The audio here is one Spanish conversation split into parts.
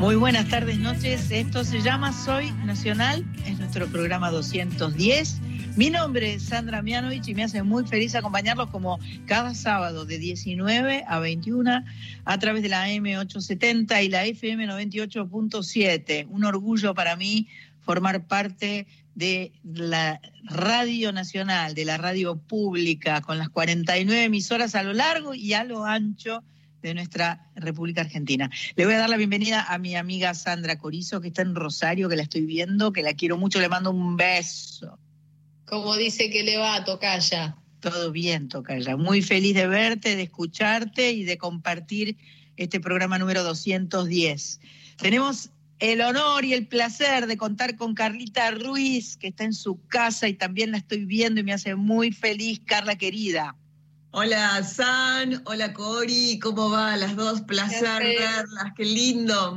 Muy buenas tardes, noches. Esto se llama Soy Nacional, es nuestro programa 210. Mi nombre es Sandra Mianovich y me hace muy feliz acompañarlos como cada sábado de 19 a 21 a través de la M870 y la FM 98.7. Un orgullo para mí formar parte de la Radio Nacional, de la radio pública, con las 49 emisoras a lo largo y a lo ancho nuestra República Argentina. Le voy a dar la bienvenida a mi amiga Sandra Corizo, que está en Rosario, que la estoy viendo, que la quiero mucho, le mando un beso. Como dice que le va a Tocaya. Todo bien, Tocaya. Muy feliz de verte, de escucharte y de compartir este programa número 210. Tenemos el honor y el placer de contar con Carlita Ruiz, que está en su casa y también la estoy viendo y me hace muy feliz, Carla querida. Hola San, hola Cori, ¿cómo va? Las dos, placer verlas, qué lindo.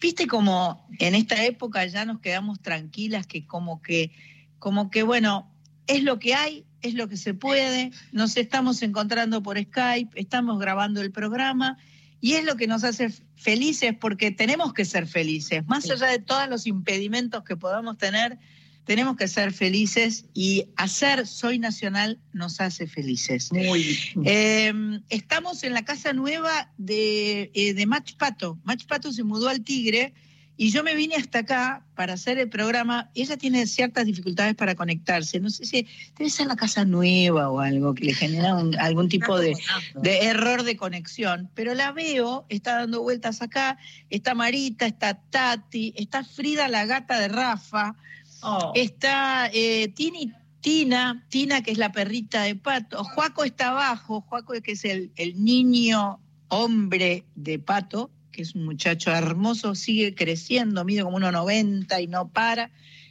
Viste como en esta época ya nos quedamos tranquilas, que como que, como que bueno, es lo que hay, es lo que se puede, nos estamos encontrando por Skype, estamos grabando el programa y es lo que nos hace felices porque tenemos que ser felices, más allá de todos los impedimentos que podamos tener tenemos que ser felices y hacer Soy Nacional nos hace felices. Muy bien. Em, estamos en la casa nueva de, eh, de Mach Pato. Mach Pato se mudó al Tigre y yo me vine hasta acá para hacer el programa. Ella tiene ciertas dificultades para conectarse. No sé si debe ser la casa nueva o algo que le genera algún tipo de, de, error de conexión. Pero la veo, está dando vueltas acá. Está Marita, está Tati, está Frida, la gata de Rafa. Oh. Está eh, Tini, Tina, Tina, que es la perrita de Pato. Juaco está abajo, Juaco que es el, niño hombre de Pato, que es un muchacho hermoso, sigue creciendo, mide como 1,90 y no para.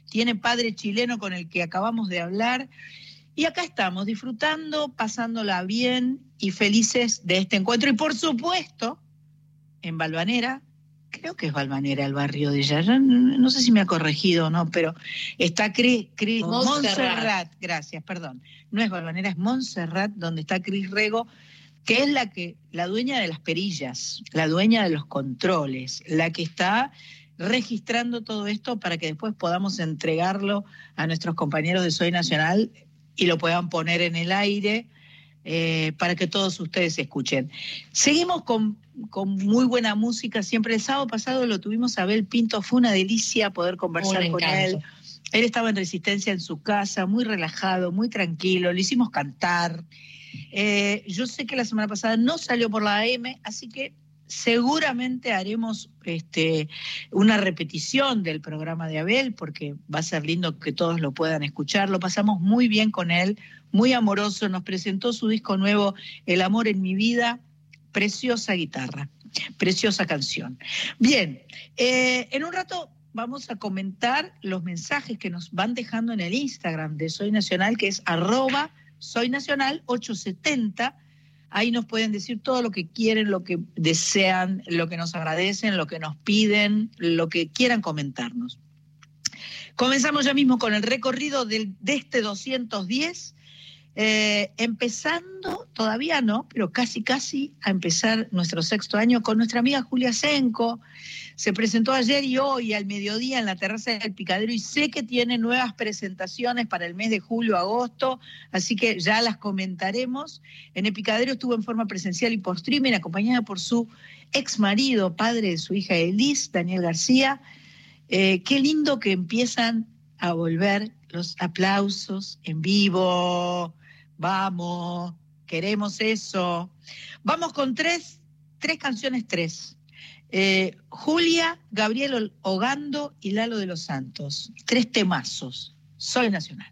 Tiene padre chileno con el que acabamos de hablar. Y acá estamos, disfrutando, pasándola bien y felices de este encuentro. Y por supuesto, en Balvanera, creo que es Balvanera el barrio de ella, no, sé si me ha corregido o no, pero está Cris, Montserrat. gracias, perdón, no es Balvanera, es Montserrat, donde está Cris Rego, que es la que, la dueña de las perillas, la dueña de los controles, la que está registrando todo esto para que después podamos entregarlo a nuestros compañeros de Soy Nacional y lo puedan poner en el aire eh, para que todos ustedes escuchen. Seguimos con, muy buena música, siempre el sábado pasado lo tuvimos a Abel Pinto, fue una delicia poder conversar con él. Él estaba en resistencia en su casa, muy relajado, muy tranquilo, le hicimos cantar. Eh, yo sé que la semana pasada no salió por la AM, así que seguramente haremos este, una repetición del programa de Abel, porque va a ser lindo que todos lo puedan escuchar. Lo pasamos muy bien con él, muy amoroso. Nos presentó su disco nuevo, El amor en mi vida. Preciosa guitarra, preciosa canción. Bien, eh, en un rato vamos a comentar los mensajes que nos van dejando en el Instagram de Soy Nacional, que es arroba Soy Nacional 870 Ahí nos pueden decir todo lo que quieren, lo que desean, lo que nos agradecen, lo que nos piden, lo que quieran comentarnos. Comenzamos ya mismo con el recorrido de este 210 eh, empezando, todavía no, pero casi casi a empezar nuestro sexto año con nuestra amiga Julia Senco. Se presentó ayer y hoy al mediodía en la terraza del Picadero y sé que tiene nuevas presentaciones para el mes de julio, agosto, así que ya las comentaremos. En el Picadero estuvo en forma presencial y por streaming, acompañada por su ex marido, padre de su hija Elis, Daniel García. Eh, qué lindo que empiezan a volver los aplausos en vivo, Vamos, queremos eso. Vamos con tres, tres canciones, tres. Eh, Julia, Gabriel Hogando y Lalo de los Santos. Tres temazos. Soy Nacional.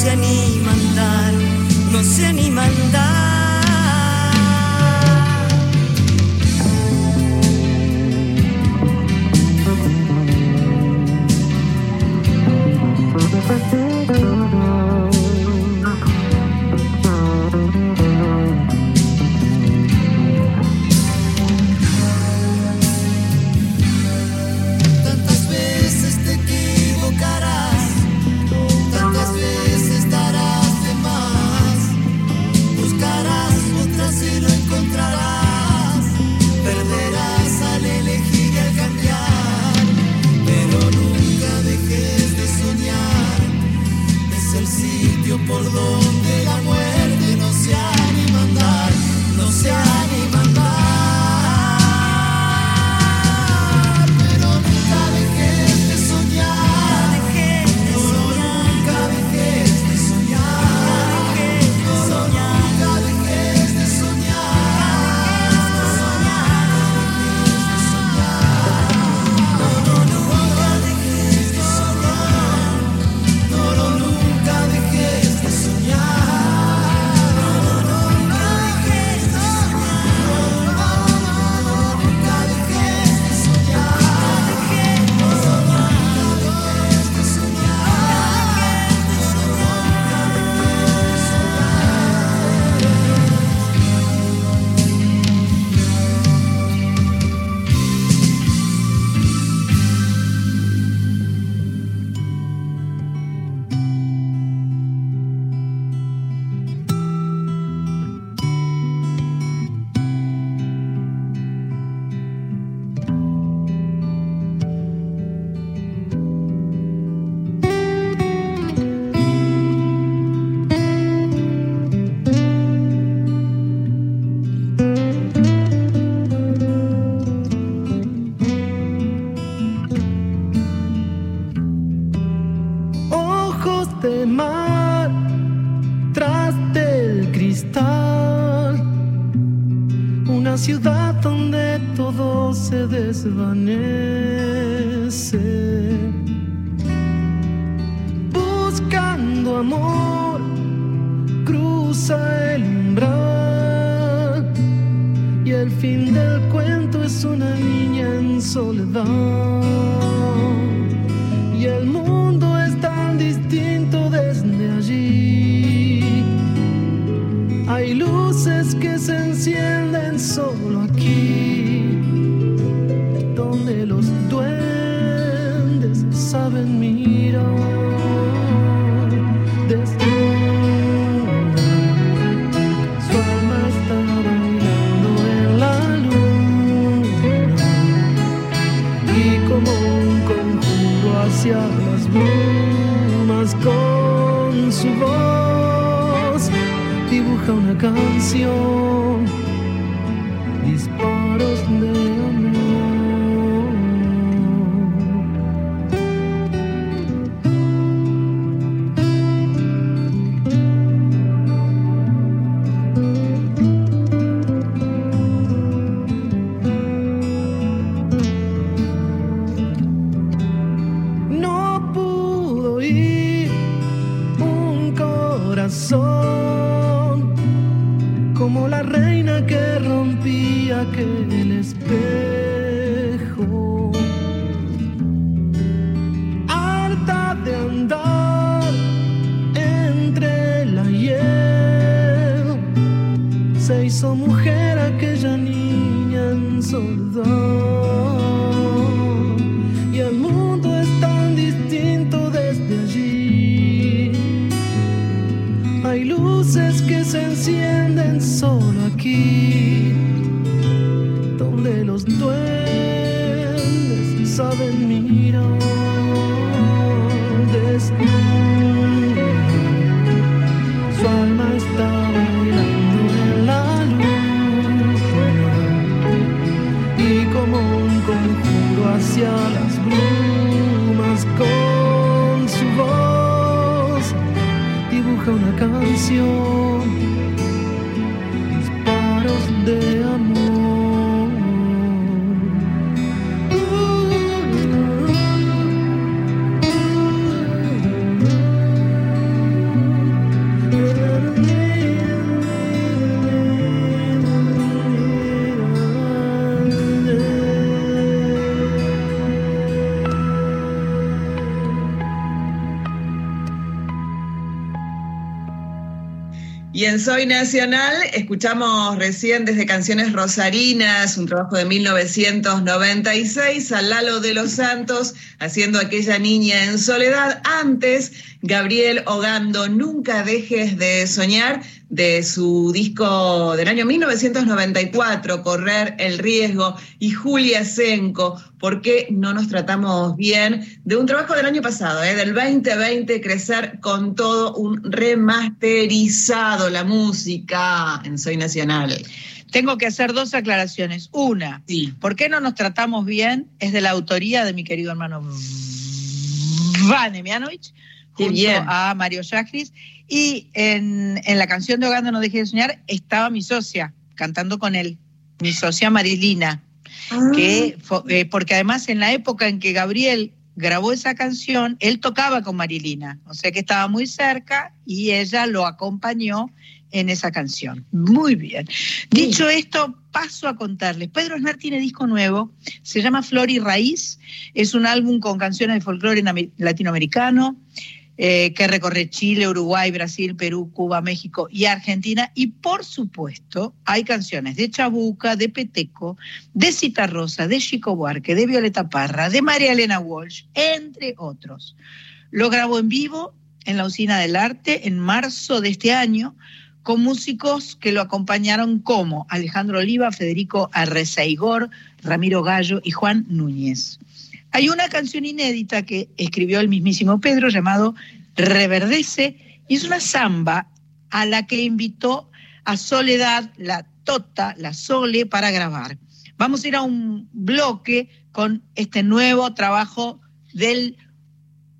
se anima a no se anima a. Y en Soy Nacional escuchamos recién desde Canciones Rosarinas, un trabajo de 1996, a Lalo de los Santos haciendo aquella niña en soledad. Antes, Gabriel Ogando, Nunca dejes de soñar de su disco del año 1994, Correr el Riesgo, y Julia Senco, ¿Por qué no nos tratamos bien? De un trabajo del año pasado, ¿eh? del 2020, Crecer con todo un remasterizado, la música en Soy Nacional. Tengo que hacer dos aclaraciones. Una, Sí. ¿por qué no nos tratamos bien? Es de la autoría de mi querido hermano Vane Mianovich, Qué junto bien. a Mario Yajris. Y en, en la canción de Hogando No Deje de Soñar estaba mi socia, cantando con él, mi socia Marilina. que fo- eh, porque además en la época en que Gabriel grabó esa canción, él tocaba con Marilina, o sea que estaba muy cerca y ella lo acompañó en esa canción. Muy bien. Dicho esto, paso a contarles. Pedro Aznar tiene disco nuevo, se llama Flor y Raíz, es un álbum con canciones de folclore latinoamericano, eh, que recorre Chile, Uruguay, Brasil, Perú, Cuba, México y Argentina. Y por supuesto, hay canciones de Chabuca, de Peteco, de Cita Rosa, de Chico Buarque, de Violeta Parra, de María Elena Walsh, entre otros. Lo grabó en vivo en la Usina del Arte en marzo de este año con músicos que lo acompañaron como Alejandro Oliva, Federico Arrezaigor, Ramiro Gallo y Juan Núñez. Hay una canción inédita que escribió el mismísimo Pedro llamado Reverdece y es una samba a la que invitó a Soledad, la Tota, la Sole para grabar. Vamos a ir a un bloque con este nuevo trabajo del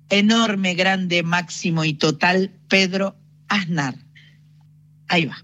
enorme, grande, máximo y total Pedro Aznar. Ahí va.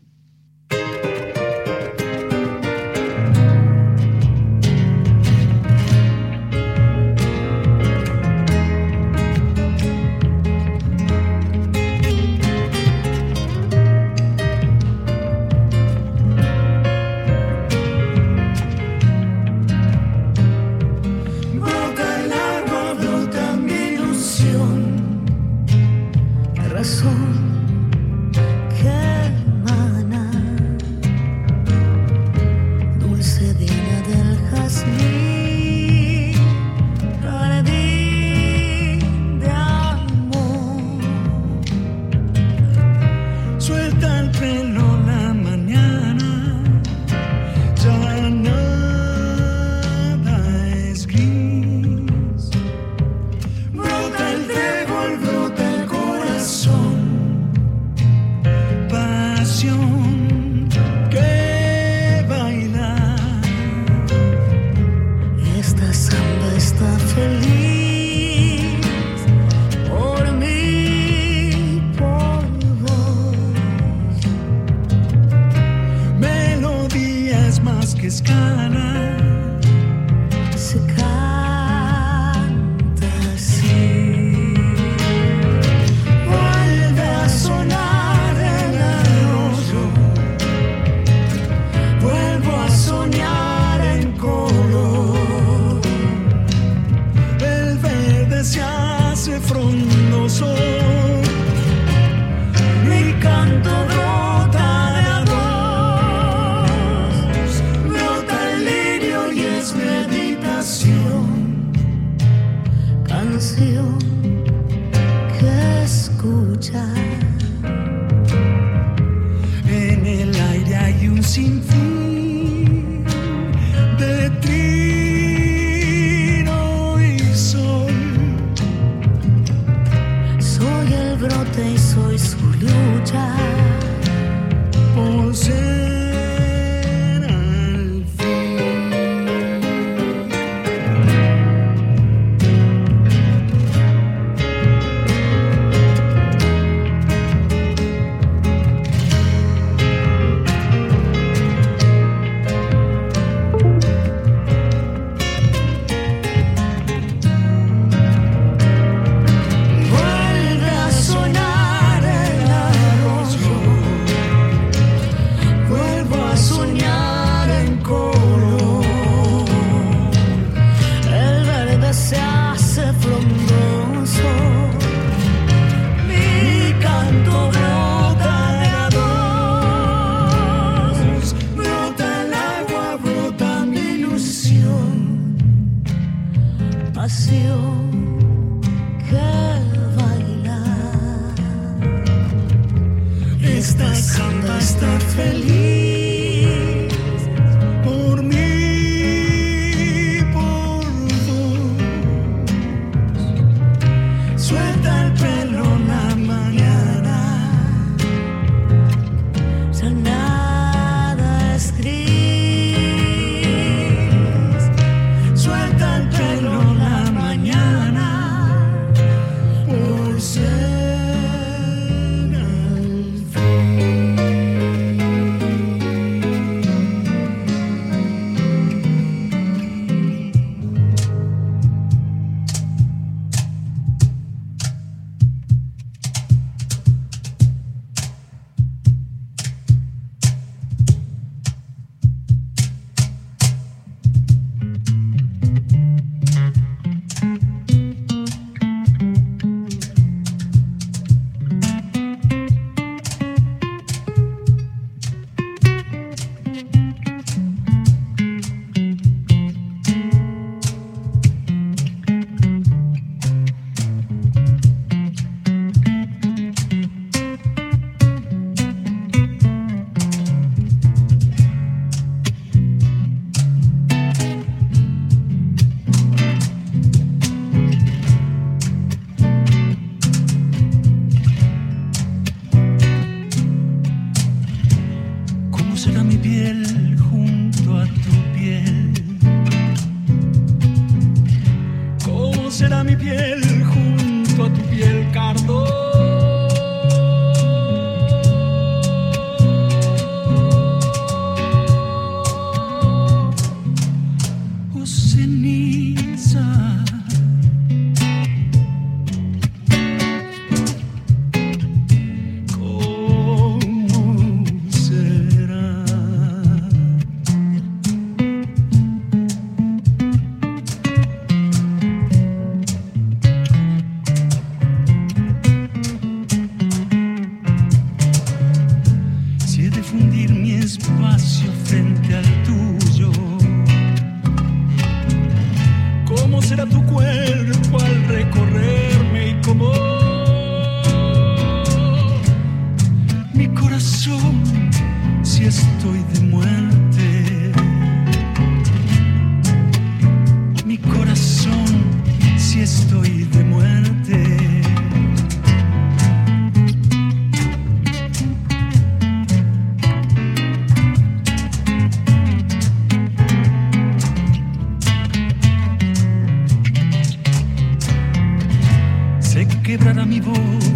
Quebrará mi voz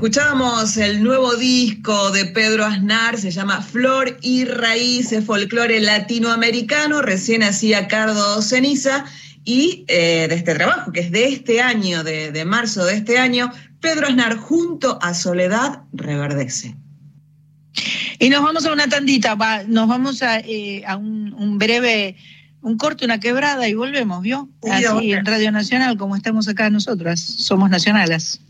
Escuchábamos el nuevo disco de Pedro Aznar, se llama Flor y Raíces, folclore latinoamericano, recién hacía Cardo Ceniza, y eh, de este trabajo, que es de este año, de, de marzo de este año, Pedro Aznar junto a Soledad reverdece. Y nos vamos a una tandita, va, nos vamos a, eh, a un, un breve, un corte, una quebrada y volvemos, ¿vio? Sí, Así en Radio Nacional, como estamos acá nosotras, somos nacionales.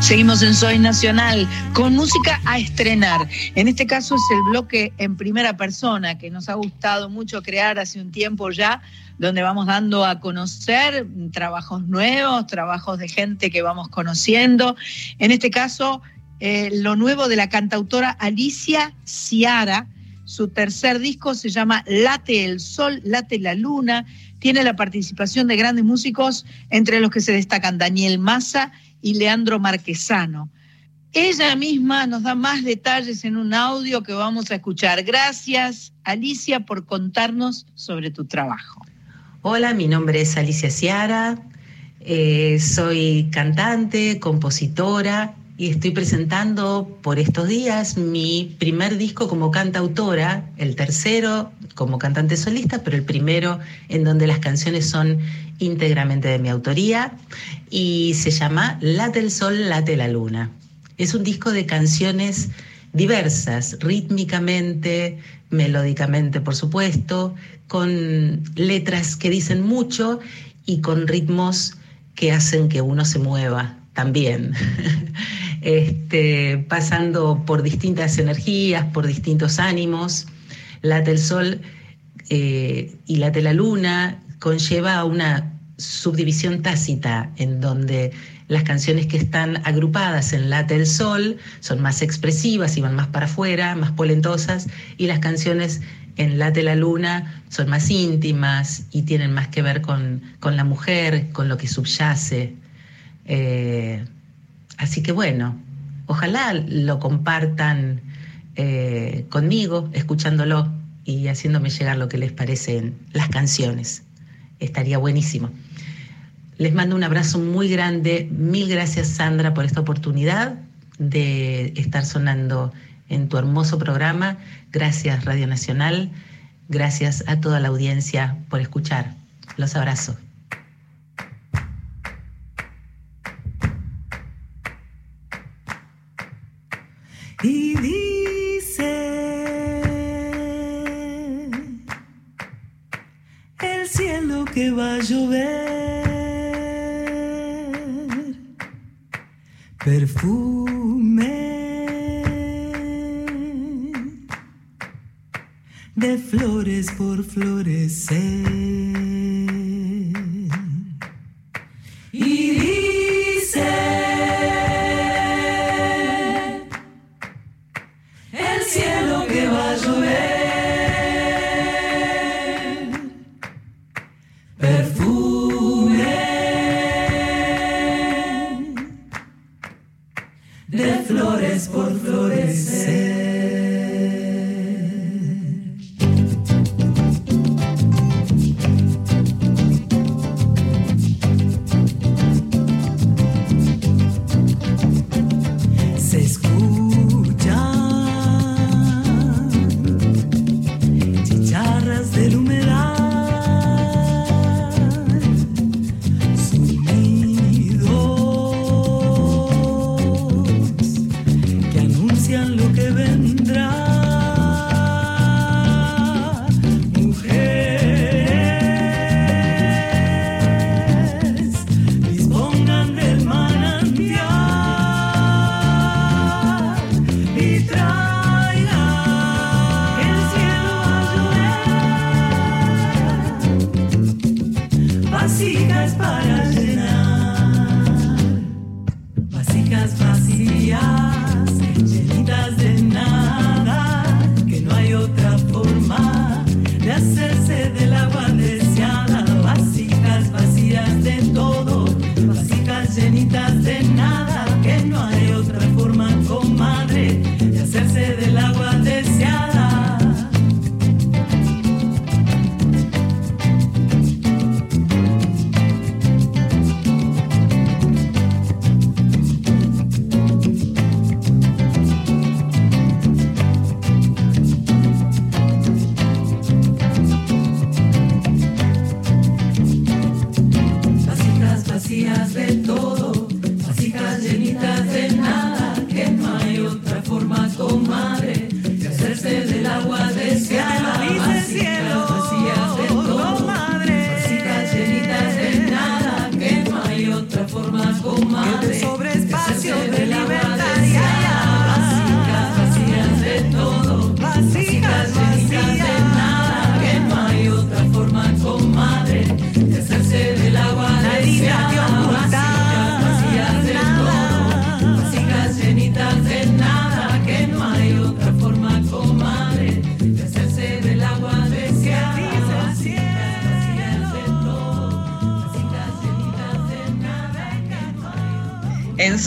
Seguimos en Soy Nacional con música a estrenar. En este caso es el bloque en primera persona que nos ha gustado mucho crear hace un tiempo ya, donde vamos dando a conocer trabajos nuevos, trabajos de gente que vamos conociendo. En este caso, eh, lo nuevo de la cantautora Alicia Ciara. Su tercer disco se llama Late el Sol, Late la Luna. Tiene la participación de grandes músicos, entre los que se destacan Daniel Massa y Leandro Marquesano. Ella misma nos da más detalles en un audio que vamos a escuchar. Gracias, Alicia, por contarnos sobre tu trabajo. Hola, mi nombre es Alicia Ciara, eh, soy cantante, compositora y estoy presentando por estos días mi primer disco como cantautora, el tercero como cantante solista, pero el primero en donde las canciones son íntegramente de mi autoría y se llama Late el Sol, Late la Luna. Es un disco de canciones diversas, rítmicamente, melódicamente, por supuesto, con letras que dicen mucho y con ritmos que hacen que uno se mueva también. este, pasando por distintas energías, por distintos ánimos. Late el sol eh, y late la luna conlleva una subdivisión tácita en donde las canciones que están agrupadas en Late el Sol son más expresivas y van más para afuera, más polentosas, y las canciones en Late la Luna son más íntimas y tienen más que ver con, con la mujer, con lo que subyace. Eh, así que bueno, ojalá lo compartan eh, conmigo, escuchándolo y haciéndome llegar lo que les parecen las canciones. Estaría buenísimo. Les mando un abrazo muy grande. Mil gracias, Sandra, por esta oportunidad de estar sonando en tu hermoso programa. Gracias, Radio Nacional. Gracias a toda la audiencia por escuchar. Los abrazo. Perfume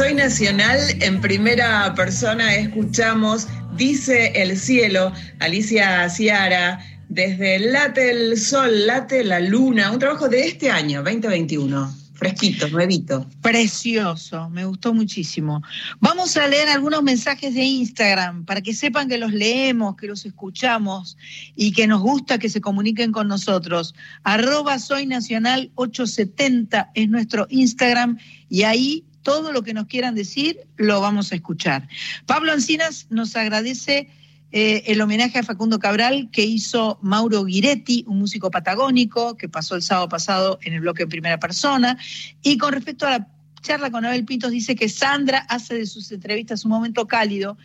Soy Nacional, en primera persona, escuchamos Dice el cielo, Alicia Ciara, desde Late el Sol, Late la Luna, un trabajo de este año, 2021. Fresquito, nuevito. Precioso, me gustó muchísimo. Vamos a leer algunos mensajes de Instagram para que sepan que los leemos, que los escuchamos y que nos gusta que se comuniquen con nosotros. Arroba Soy Nacional 870 es nuestro Instagram y ahí todo lo que nos quieran decir lo vamos a escuchar. Pablo Encinas nos agradece eh, el homenaje a Facundo Cabral que hizo Mauro Guiretti, un músico patagónico que pasó el sábado pasado en el bloque en primera persona. Y con respecto a la charla con Abel Pintos, dice que Sandra hace de sus entrevistas un momento cálido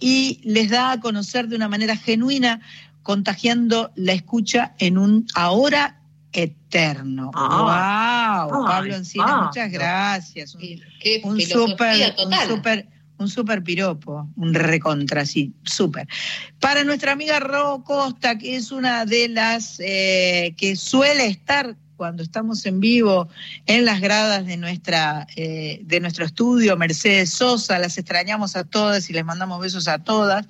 y les da a conocer de una manera genuina, contagiando la escucha en un ahora eterno. Ah. ¡Wow! Ay, Pablo Encinas, Pablo. muchas gracias. Un, Qué un súper, un total. súper, un súper piropo, un recontra, sí, súper. Para nuestra amiga Ro Costa, que es una de las eh, que suele estar cuando estamos en vivo en las gradas de, nuestra, eh, de nuestro estudio, Mercedes Sosa, las extrañamos a todas y les mandamos besos a todas.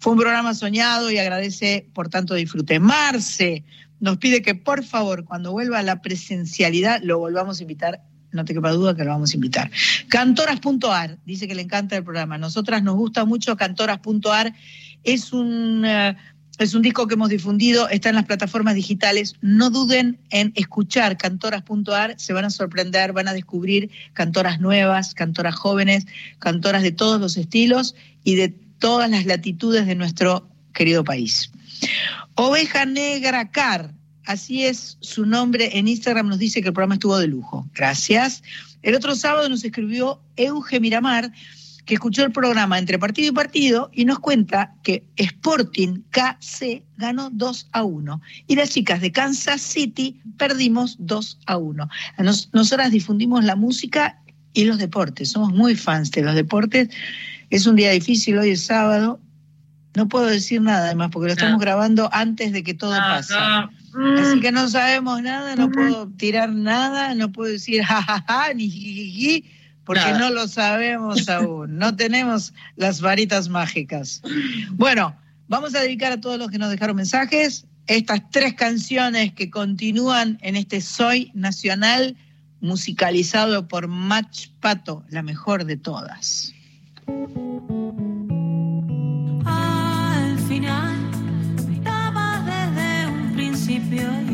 Fue un programa soñado y agradece por tanto disfrute. Marce nos pide que por favor, cuando vuelva a la presencialidad, lo volvamos a invitar. No te quepa duda que lo vamos a invitar. Cantoras.ar, dice que le encanta el programa. Nosotras nos gusta mucho Cantoras.ar. Es un, eh, es un disco que hemos difundido, está en las plataformas digitales. No duden en escuchar Cantoras.ar, se van a sorprender, van a descubrir cantoras nuevas, cantoras jóvenes, cantoras de todos los estilos y de todas las latitudes de nuestro querido país. Oveja Negra Car, así es su nombre en Instagram, nos dice que el programa estuvo de lujo. Gracias. El otro sábado nos escribió Euge Miramar, que escuchó el programa entre partido y partido y nos cuenta que Sporting KC ganó 2 a 1 y las chicas de Kansas City perdimos 2 a 1. Nos- nosotras difundimos la música y los deportes, somos muy fans de los deportes. Es un día difícil, hoy es sábado. No puedo decir nada además porque lo estamos grabando antes de que todo pase. Así que no sabemos nada, no puedo tirar nada, no puedo decir jajaja ni jijiji, porque Nada. no lo sabemos aún. No tenemos las varitas mágicas. Bueno, vamos a dedicar a todos los que nos dejaron mensajes estas tres canciones que continúan en este Soy Nacional musicalizado por Match Pato, la mejor de todas. Al final, desde un principio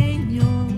Señor.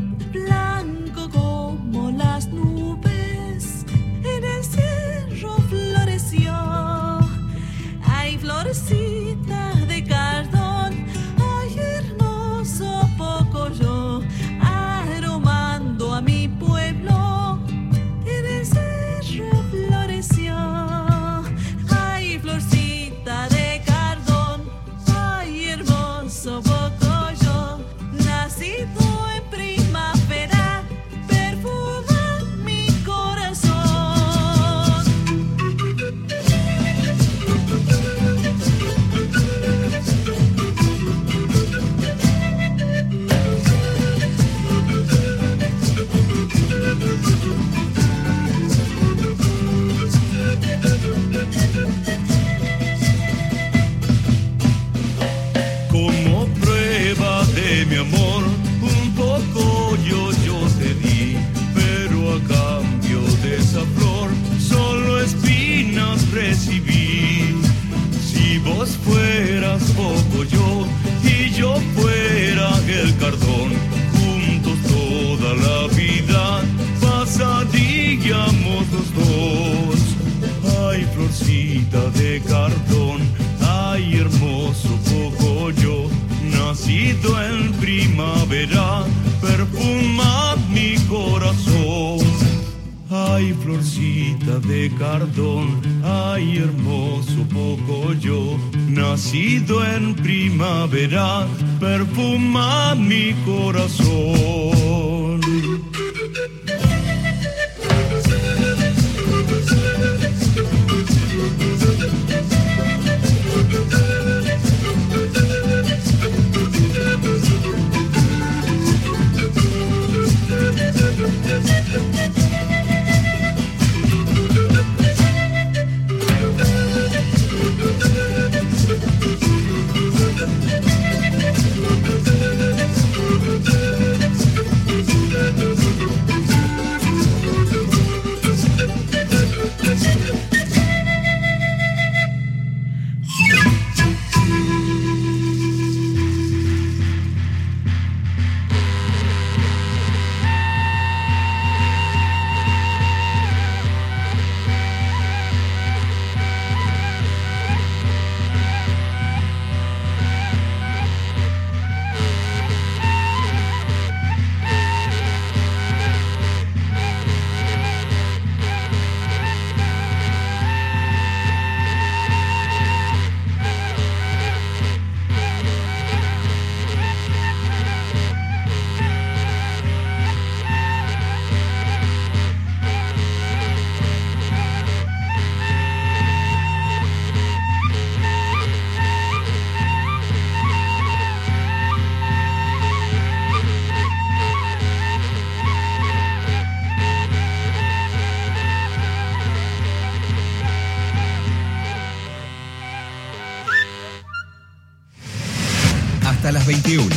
21.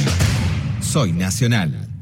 Soy Nacional.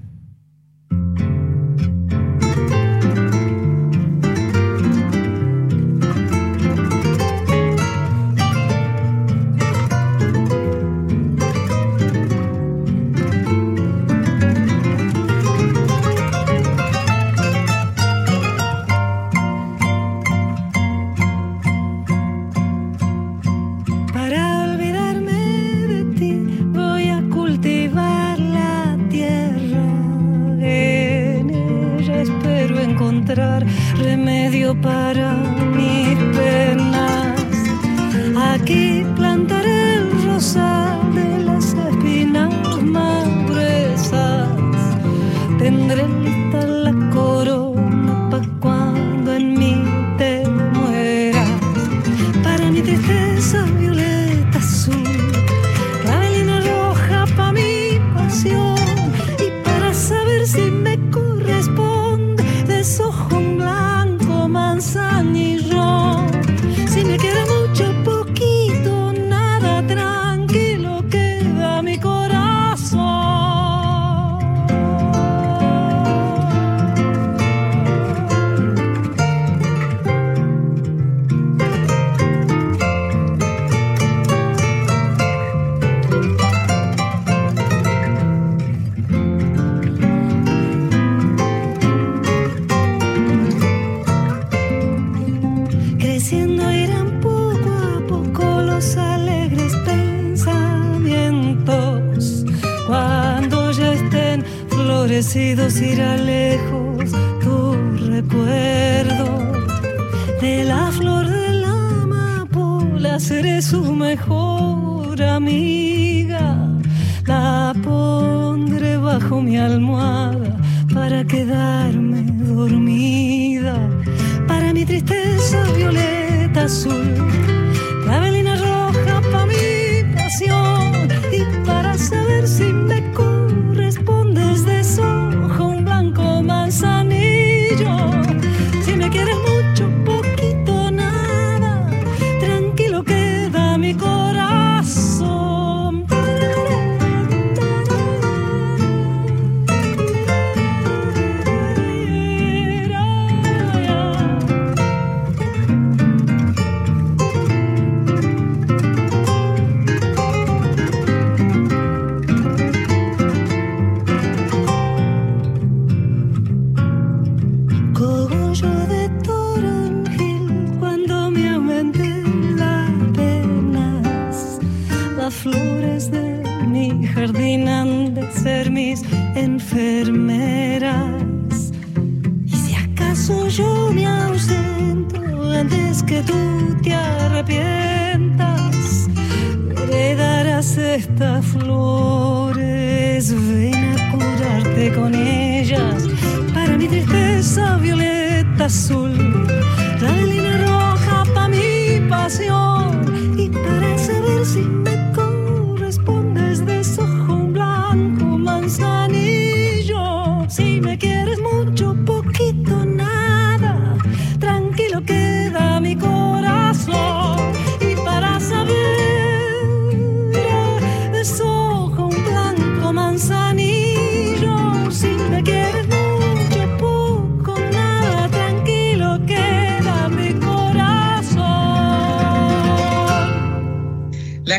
Flores. Ven a curarte con ellas. Para mi tristeza violeta azul,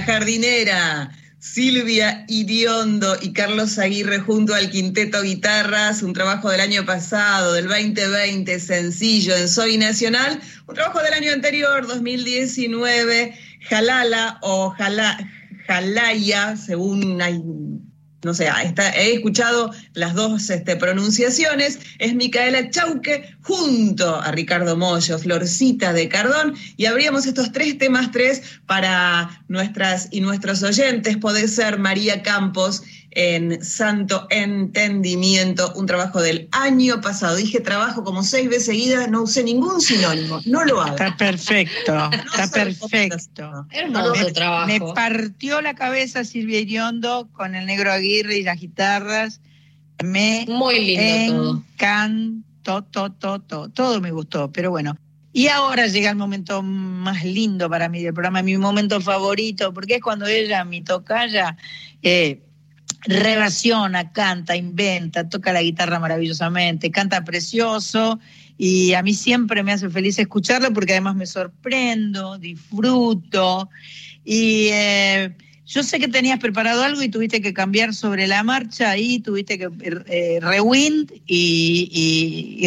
jardinera. Silvia Iriondo y Carlos Aguirre junto al Quinteto Guitarras, un trabajo del año pasado, del 2020, sencillo en Soy Nacional, un trabajo del año anterior, 2019, Jalala o Jala, Jalaya, según hay, no sé, está- he escuchado las dos este, pronunciaciones, es Micaela Chauque junto a Ricardo Mollo, Florcita de Cardón, y abríamos estos tres temas, tres, para nuestras y nuestros oyentes. Puede ser María Campos en Santo Entendimiento, un trabajo del año pasado. Dije trabajo como seis veces seguidas, no usé ningún sinónimo, no lo haga. Está perfecto, está perfecto. Hermoso Me- trabajo. Me partió la cabeza Silvia Iriondo con el negro Aguirre y las guitarras. Me Muy lindo todo. encantó, todo, todo, todo, todo me gustó, pero bueno. Y ahora llega el momento más lindo para mí del programa, mi momento favorito, porque es cuando ella, mi tocaya, eh, relaciona, canta, inventa, toca la guitarra maravillosamente, canta precioso y a mí siempre me hace feliz escucharlo porque además me sorprendo, disfruto y eh, yo sé que tenías preparado algo y tuviste que cambiar sobre la marcha y tuviste que eh, rewind y,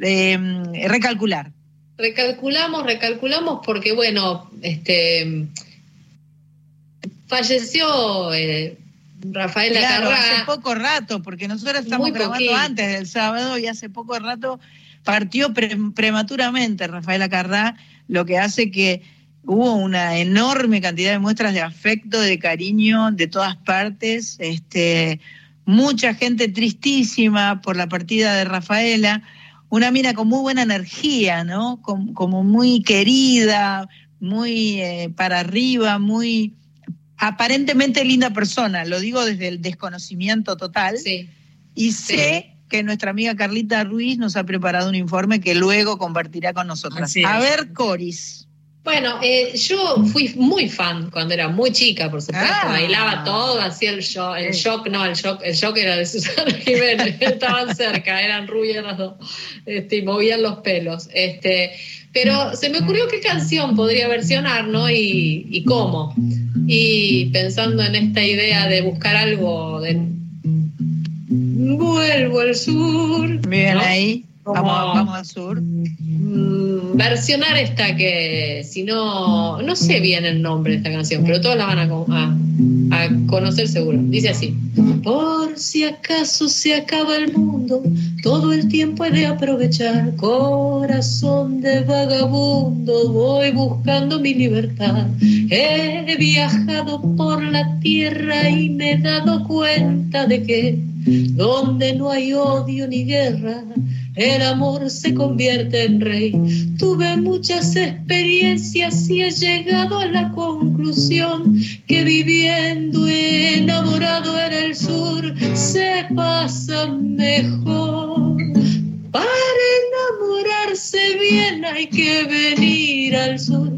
eh, recalcular. Recalculamos, recalculamos porque, bueno, este falleció Rafael Claro, Acarrá. hace poco rato, porque nosotros estamos grabando antes del sábado y hace poco rato partió pre- prematuramente Rafael Acarrá, lo que hace que hubo una enorme cantidad de muestras de afecto, de cariño de todas partes, este, mucha gente tristísima por la partida de Rafaela, una mina con muy buena energía, ¿no? Com- como muy querida, muy eh, para arriba, muy aparentemente linda persona, lo digo desde el desconocimiento total. Sí. Y sé que nuestra amiga Carlita Ruiz nos ha preparado un informe que luego compartirá con nosotras. A ver, Coris. Bueno, eh, yo fui muy fan cuando era muy chica, por supuesto. Ah. Bailaba todo, hacía el shock, el shock, no, el shock, el shock era de Susana Jiménez, estaban cerca, eran rubias las dos, este, y movían los pelos. Este, pero se me ocurrió qué canción podría versionar, ¿no? Y, y cómo. Y pensando en esta idea de buscar algo de vuelvo al sur. Bien ¿no? ahí. Vamos, vamos al sur. Mm, versionar esta que, si no, no sé bien el nombre de esta canción, pero todos la van a, a- a conocer seguro. Dice así. Por si acaso se acaba el mundo, todo el tiempo he de aprovechar. Corazón de vagabundo, voy buscando mi libertad. He viajado por la tierra y me he dado cuenta de que donde no hay odio ni guerra, el amor se convierte en rey. Tuve muchas experiencias y he llegado a la conclusión que viviendo enamorado en el sur se pasa mejor. Para enamorarse bien hay que venir al sur.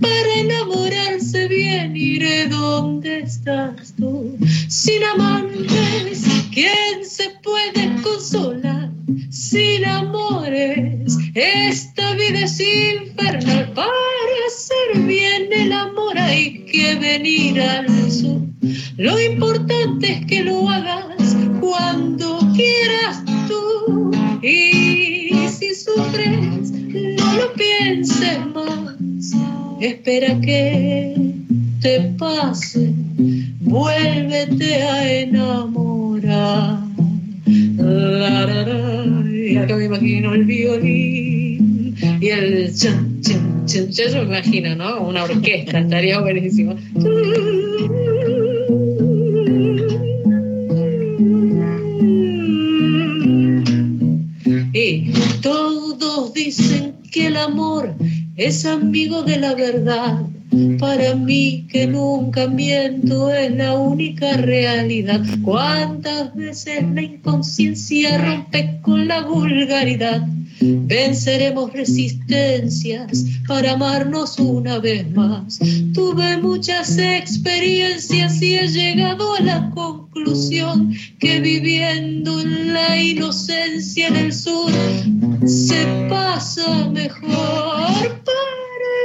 Para enamorarse bien iré donde estás tú. Sin amantes, ¿quién se puede consolar? Sin amores, esta vida es infernal. Para hacer bien el amor hay que venir al sur. Lo importante es que lo hagas cuando quieras tú. Y si sufres, no lo pienses más. Espera que te pase, vuélvete a enamorar. La, la, la, y acá me imagino el violín y el chan, chan, chan. Yo eso me imagino, ¿no? Una orquesta, estaría buenísimo. Y todos dicen que el amor es amigo de la verdad. Para mí que nunca miento es la única realidad. ¿Cuántas veces la inconsciencia rompe con la vulgaridad? Venceremos resistencias para amarnos una vez más. Tuve muchas experiencias y he llegado a la conclusión que viviendo en la inocencia en el sur se pasa mejor.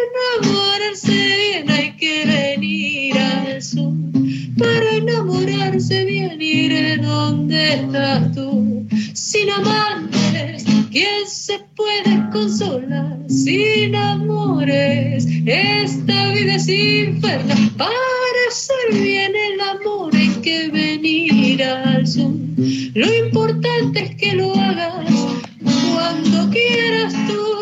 Enamorarse bien hay que venir al sur. Para enamorarse bien iré donde estás tú. Sin amantes, ¿quién se puede consolar? Sin amores, esta vida es infernal. Para hacer bien el amor hay que venir al sur. Lo importante es que lo hagas cuando quieras tú.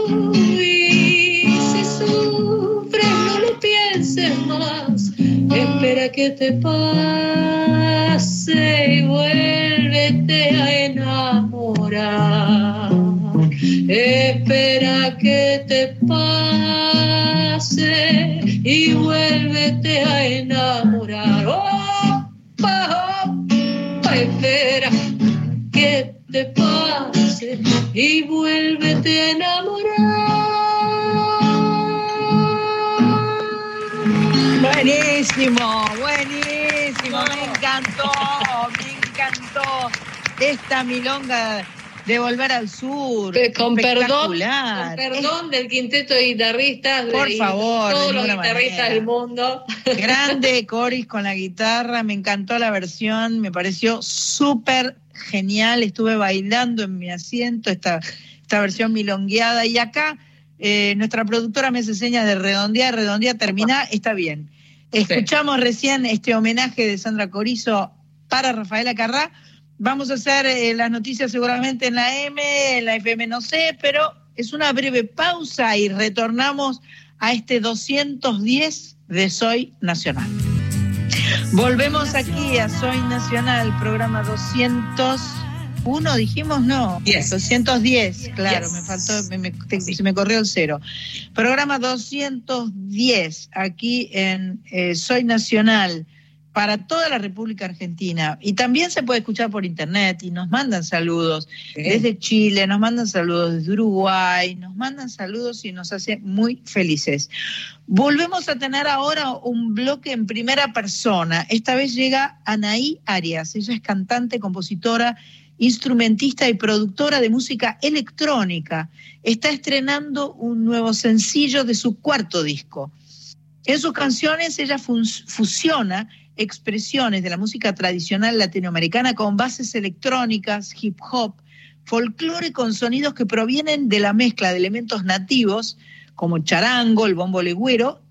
Espera que te pase y vuélvete a enamorar. Espera que te pase y vuélvete a enamorar. Opa, opa, espera que te pase y vuélvete a enamorar. Buenísimo, buenísimo, me encantó, me encantó esta milonga de volver al sur. Con perdón, con perdón del quinteto de guitarristas, Por de, favor, de todos los guitarristas manera. del mundo. Grande Coris con la guitarra, me encantó la versión, me pareció súper genial, estuve bailando en mi asiento esta, esta versión milongueada y acá eh, nuestra productora me hace señas de redondear, redondear, terminar, está bien. Escuchamos recién este homenaje de Sandra Corizo para Rafaela Carrá. Vamos a hacer eh, las noticias seguramente en la M, en la FM no sé, pero es una breve pausa y retornamos a este 210 de Soy Nacional. Volvemos aquí a Soy Nacional, programa 201, dijimos no, 210, claro, Yes. me faltó, me- me- te- se me corrió el cero. Programa 210, aquí en eh, Soy Nacional, para toda la República Argentina. Y también se puede escuchar por internet y nos mandan saludos desde Chile, nos mandan saludos desde Uruguay, nos mandan saludos y nos hace muy felices. Volvemos a tener ahora un bloque en primera persona. Esta vez llega Anaí Arias. Ella es cantante, compositora, instrumentista y productora de música electrónica. Está estrenando un nuevo sencillo de su cuarto disco. En sus canciones ella fusiona expresiones de la música tradicional latinoamericana con bases electrónicas, hip hop, folclore con sonidos que provienen de la mezcla de elementos nativos, como charango, el bombo legüero,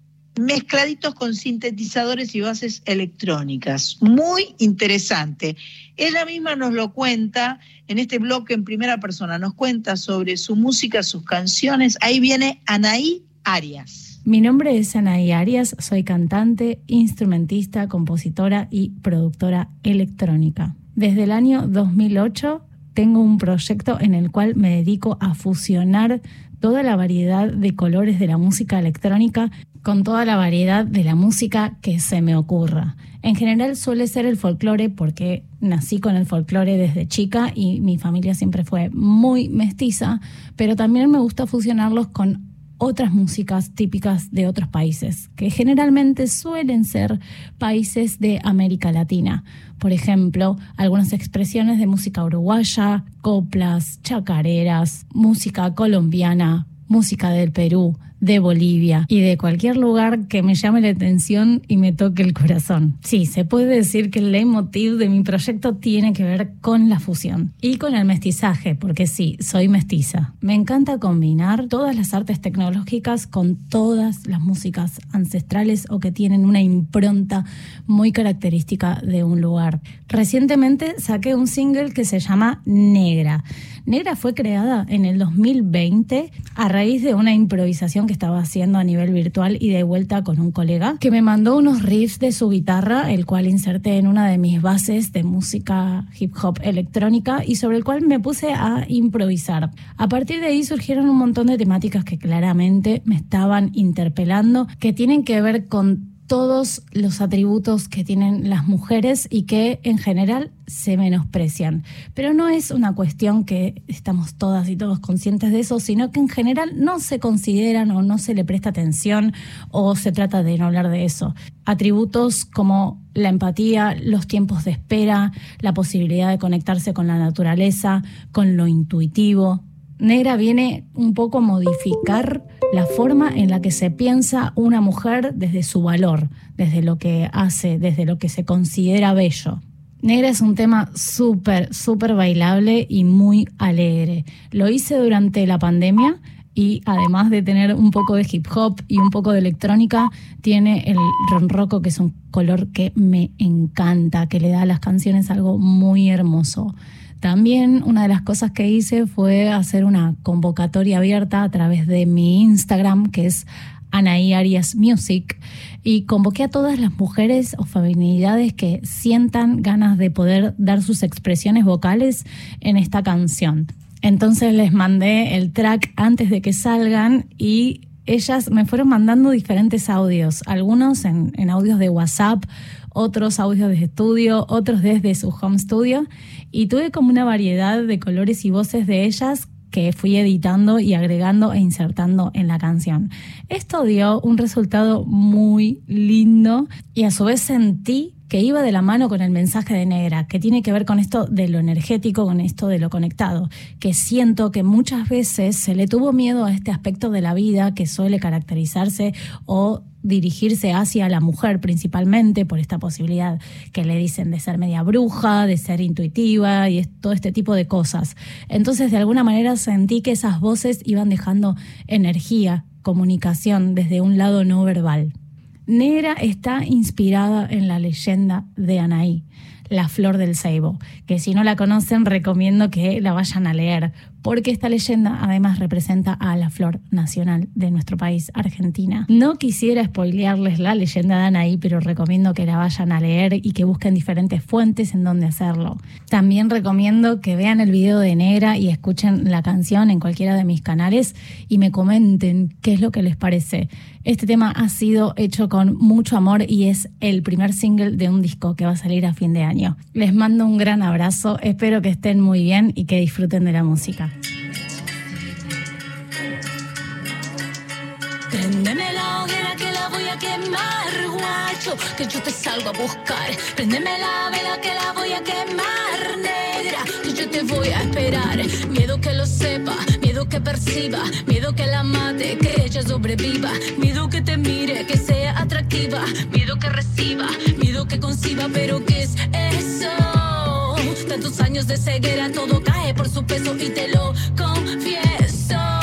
mezcladitos con sintetizadores y bases electrónicas. Muy interesante. Ella misma nos lo cuenta en este bloque en primera persona, nos cuenta sobre su música, sus canciones. Ahí viene Anaí Arias. Mi nombre es Anaí Arias, soy cantante, instrumentista, compositora y productora electrónica. Desde el año 2008 tengo un proyecto en el cual me dedico a fusionar toda la variedad de colores de la música electrónica con toda la variedad de la música que se me ocurra. En general suele ser el folclore porque nací con el folclore desde chica y mi familia siempre fue muy mestiza, pero también me gusta fusionarlos con otras músicas típicas de otros países, que generalmente suelen ser países de América Latina. Por ejemplo, algunas expresiones de música uruguaya, coplas, chacareras, música colombiana, música del Perú, de Bolivia y de cualquier lugar que me llame la atención y me toque el corazón. Sí, se puede decir que el leitmotiv de mi proyecto tiene que ver con la fusión y con el mestizaje, porque sí, soy mestiza. Me encanta combinar todas las artes tecnológicas con todas las músicas ancestrales o que tienen una impronta muy característica de un lugar. Recientemente saqué un single que se llama Negra. Negra fue creada en el 2020 a raíz de una improvisación que estaba haciendo a nivel virtual y de vuelta con un colega que me mandó unos riffs de su guitarra, el cual inserté en una de mis bases de música hip hop electrónica y sobre el cual me puse a improvisar. A partir de ahí surgieron un montón de temáticas que claramente me estaban interpelando, que tienen que ver con todos los atributos que tienen las mujeres y que en general se menosprecian. Pero no es una cuestión que estamos todas y todos conscientes de eso, sino que en general no se consideran o no se le presta atención o se trata de no hablar de eso. Atributos como la empatía, los tiempos de espera, la posibilidad de conectarse con la naturaleza, con lo intuitivo, Negra viene un poco a modificar la forma en la que se piensa una mujer desde su valor, desde lo que hace, desde lo que se considera bello. Negra es un tema súper, súper bailable y muy alegre. Lo hice durante la pandemia y además de tener un poco de hip hop y un poco de electrónica, tiene el ronroco que es un color que me encanta, que le da a las canciones algo muy hermoso. También una de las cosas que hice fue hacer una convocatoria abierta a través de mi Instagram, que es Anaí Arias Music, y convoqué a todas las mujeres o feminidades que sientan ganas de poder dar sus expresiones vocales en esta canción. Entonces les mandé el track antes de que salgan y ellas me fueron mandando diferentes audios, algunos en, en audios de WhatsApp, otros audios de estudio, otros desde su home studio, y tuve como una variedad de colores y voces de ellas que fui editando y agregando e insertando en la canción. Esto dio un resultado muy lindo y a su vez sentí que iba de la mano con el mensaje de Negra, que tiene que ver con esto de lo energético, con esto de lo conectado, que siento que muchas veces se le tuvo miedo a este aspecto de la vida que suele caracterizarse o dirigirse hacia la mujer principalmente por esta posibilidad que le dicen de ser media bruja, de ser intuitiva y todo este tipo de cosas. Entonces, de alguna manera sentí que esas voces iban dejando energía, comunicación desde un lado no verbal. Negra está inspirada en la leyenda de Anaí, la flor del ceibo, que si no la conocen recomiendo que la vayan a leer, porque esta leyenda además representa a la flor nacional de nuestro país, Argentina. No quisiera spoilearles la leyenda de Anaí, pero recomiendo que la vayan a leer y que busquen diferentes fuentes en donde hacerlo. También recomiendo que vean el video de Negra y escuchen la canción en cualquiera de mis canales y me comenten qué es lo que les parece. Este tema ha sido hecho con mucho amor y es el primer single de un disco que va a salir a fin de año. Les mando un gran abrazo, espero que estén muy bien y que disfruten de la música. Préndeme la hoguera que la voy a quemar, guacho, que yo te salgo a buscar. Préndeme la vela que la voy a quemar, negra, que yo te voy a esperar. Miedo que lo sepa, que perciba, miedo que la mate, que ella sobreviva. Miedo que te mire, que sea atractiva, miedo que reciba, miedo que conciba, pero ¿qué es eso? Tantos años de ceguera, todo cae por su peso y te lo confieso.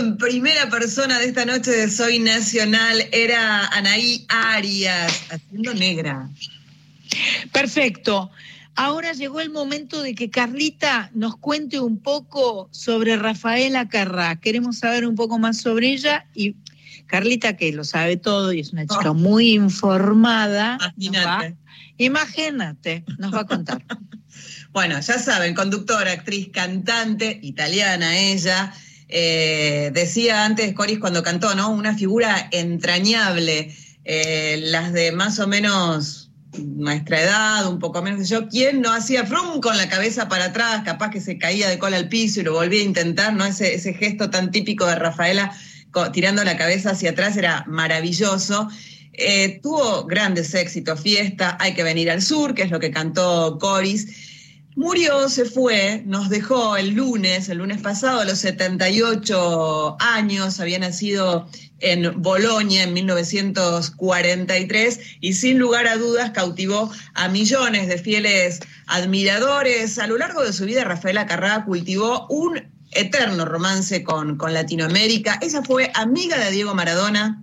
En primera persona de esta noche de Soy Nacional, era Anaí Arias, haciendo negra. Perfecto. Ahora llegó el momento de que Carlita nos cuente un poco sobre Rafaela Carrá. Queremos saber un poco más sobre ella y Carlita, que lo sabe todo y es una chica Oh. muy informada, Imagínate. imagínate, nos va a contar. Bueno, ya saben, conductora, actriz, cantante, italiana ella. Eh, decía antes Coris cuando cantó, ¿no? Una figura entrañable. Eh, las de más o menos nuestra edad, un poco menos que yo, ¿quién no hacía frum con la cabeza para atrás, capaz que se caía de cola al piso y lo volvía a intentar, ¿no? Ese, ese gesto tan típico de Rafaela tirando la cabeza hacia atrás era maravilloso. Eh, tuvo grandes éxitos, fiesta, hay que venir al sur, que es lo que cantó Coris. Murió, se fue, nos dejó el lunes, el lunes pasado, a los 78 años, había nacido en Bolonia en 1943 y sin lugar a dudas cautivó a millones de fieles admiradores. A lo largo de su vida, Rafaela Carrá cultivó un eterno romance con, con Latinoamérica. Ella fue amiga de Diego Maradona,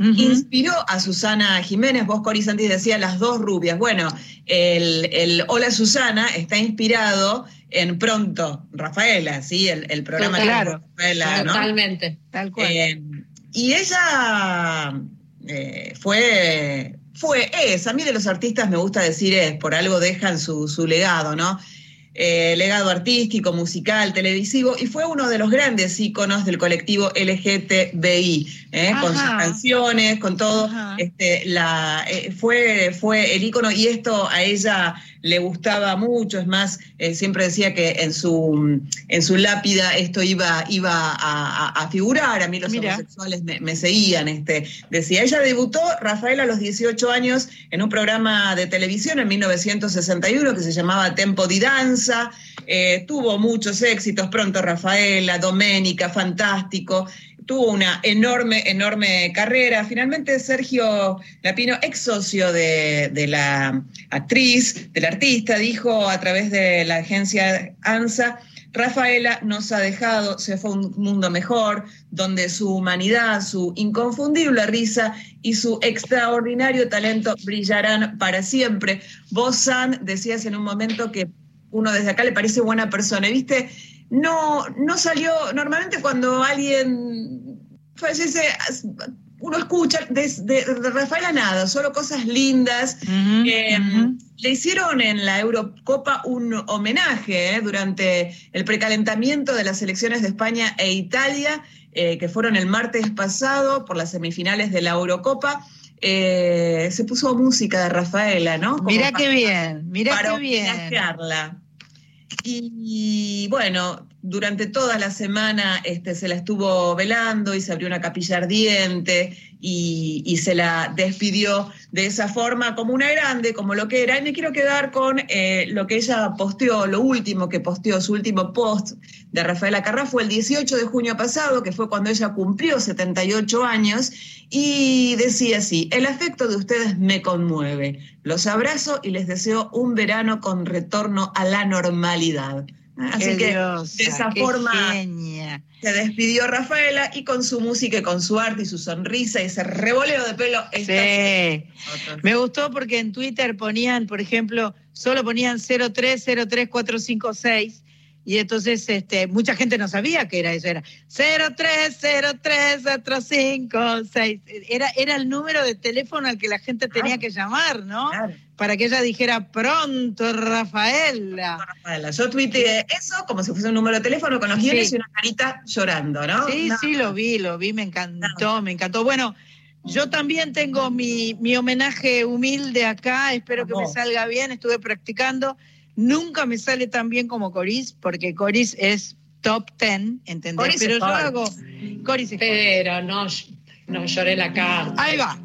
Inspiró a Susana Jiménez, vos Coris antes decía las dos rubias. Bueno, el, el Hola Susana está inspirado en Pronto, Rafaela, ¿sí? El, el programa que Claro, Rafaela, ¿no? Totalmente. Tal cual. Eh, y ella eh, fue, fue, es, a mí de los artistas me gusta decir es, por algo dejan su, su legado, ¿no? Eh, legado artístico, musical, televisivo, y fue uno de los grandes íconos del colectivo LGTBI, ¿eh? con sus canciones, con todo. Este, la, eh, fue, fue el ícono, y esto a ella le gustaba mucho, es más, siempre decía que en su, en su lápida esto iba, iba a, a- a figurar, a mí los Mira. homosexuales me, me seguían, este, decía, ella debutó, Rafael, a los 18 años en un programa de televisión en 1961 que se llamaba Tempo di Eh, tuvo muchos éxitos, pronto Rafaela, Doménica, Fantástico, tuvo una enorme, enorme carrera. Finalmente Sergio Lapino, ex socio de, la actriz, del artista, dijo a través de la agencia ANSA, Rafaela nos ha dejado, se fue a un mundo mejor, donde su humanidad, su inconfundible risa y su extraordinario talento brillarán para siempre. Vos, San, decías en un momento que uno desde acá le parece buena persona, y viste, no, no salió, normalmente cuando alguien fallece, uno escucha de, de- nada, solo cosas lindas. Eh. Le hicieron en la Eurocopa un homenaje eh, durante el precalentamiento de las elecciones de España e Italia, eh, que fueron el martes pasado por las semifinales de la Eurocopa. Eh, se puso música de Rafaela, ¿no? Como Mirá para- qué bien, mirá para qué bien. homenajearla. Y, bueno, durante toda la semana este, se la estuvo velando y se abrió una capilla ardiente y, y se la despidió de esa forma como una grande, como lo que era. Y me quiero quedar con eh, lo que ella posteó, lo último que posteó, su último post de Rafaela Carrá fue el 18 de junio pasado, que fue cuando ella cumplió 78 años, y decía así, el afecto de ustedes me conmueve, los abrazo y les deseo un verano con retorno a la normalidad. Así Qué que diosa, de esa forma genia. Se despidió Rafaela y con su música y con su arte y su sonrisa y ese revoleo de pelo. Sí. Me gustó porque en Twitter ponían, por ejemplo, solo ponían 0303456 y entonces este, mucha gente no sabía que era eso, era 0303456. Era, era el número de teléfono al que la gente tenía que llamar, ¿no? Claro. Para que ella dijera pronto, Rafaela. Rafaela, Yo tuiteé eso como si fuese un número de teléfono con los guiones Sí. y una carita llorando, ¿no? Sí, No. sí, lo vi, lo vi, me encantó, me encantó. Bueno, yo también tengo mi, mi homenaje humilde acá, espero que me salga bien, estuve practicando. Nunca me sale tan bien como Coris, porque Coris es top 10, ¿entendés? Coris Pero es yo Coris. hago. Coris Pero no, no lloré la carta. Ahí va.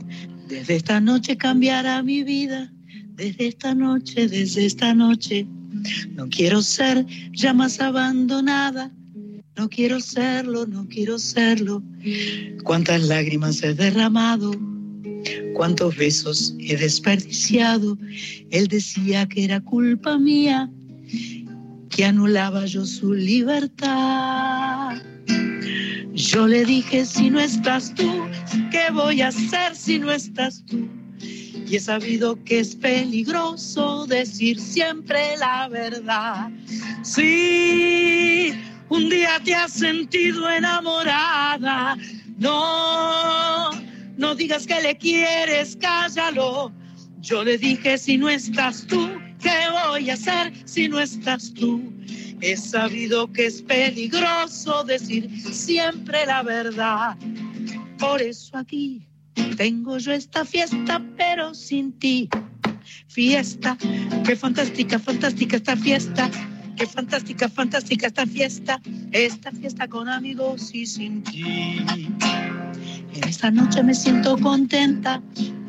Desde esta noche cambiará mi vida. Desde esta noche, desde esta noche. No quiero ser ya más abandonada. No quiero serlo, no quiero serlo. Cuántas lágrimas he derramado. Cuántos besos he desperdiciado. Él decía que era culpa mía. Que anulaba yo su libertad. Yo le dije, si no estás tú, ¿qué voy a hacer si no estás tú? Y he sabido que es peligroso decir siempre la verdad. Si un día te has sentido enamorada, no, no digas que le quieres, cállalo. Yo le dije, si no estás tú, ¿qué voy a hacer si no estás tú? He sabido que es peligroso decir siempre la verdad. Por eso aquí tengo yo esta fiesta, pero sin ti. Fiesta, qué fantástica, fantástica esta fiesta. Qué fantástica, fantástica esta fiesta. Esta fiesta con amigos y sin ti. En esta noche me siento contenta.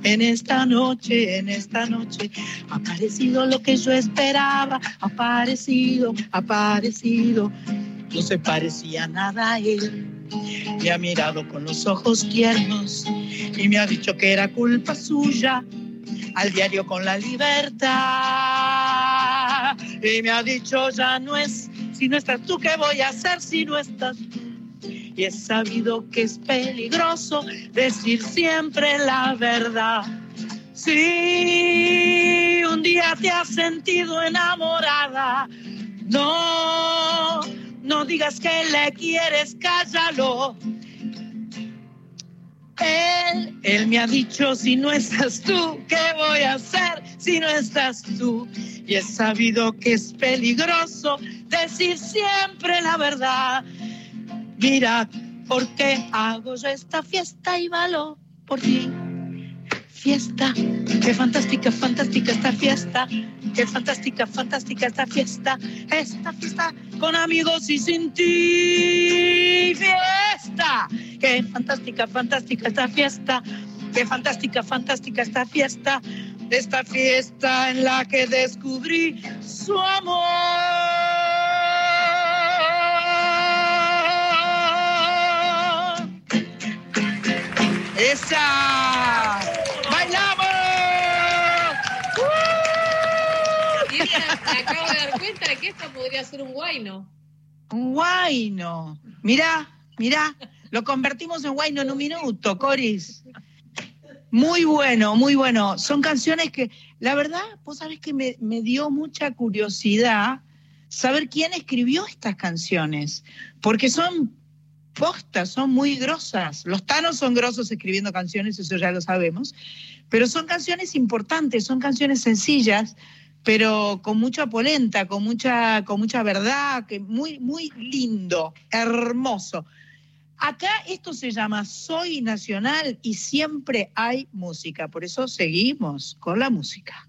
En esta noche, en esta noche, ha aparecido lo que yo esperaba. Ha aparecido, ha aparecido. No se parecía nada a él. Me ha mirado con los ojos tiernos y me ha dicho que era culpa suya. Al diario con la libertad. Y me ha dicho ya no es, si no estás tú, ¿qué voy a hacer si no estás? Y he sabido que es peligroso decir siempre la verdad. Si un día te has sentido enamorada, no, no digas que le quieres, cállalo. Él, él me ha dicho, si no estás tú, ¿qué voy a hacer si no estás tú? y he sabido que es peligroso decir siempre la verdad. Mira, ¿por qué hago yo esta fiesta y valo por ti? Fiesta, qué fantástica, fantástica esta fiesta, qué fantástica, fantástica esta fiesta, esta fiesta con amigos y sin ti. Fiesta, qué fantástica, fantástica esta fiesta, qué fantástica, fantástica esta fiesta, esta fiesta en la que descubrí su amor. ¡Esa! ¡Bailamos! Y mira, me acabo de dar cuenta de que esto podría ser un guayno. Un guayno. Mirá, mirá, lo convertimos en guayno en un minuto, Coris. Muy bueno, muy bueno. Son canciones que, la verdad, vos sabés que me, dio mucha curiosidad saber quién escribió estas canciones, porque son postas, son muy grosas. Los tanos son grosos escribiendo canciones, eso ya lo sabemos, pero son canciones importantes, son canciones sencillas, pero con mucha polenta, con mucha, con mucha verdad, que muy, muy lindo, hermoso. Acá esto se llama Soy Nacional y siempre hay música, por eso seguimos con la música.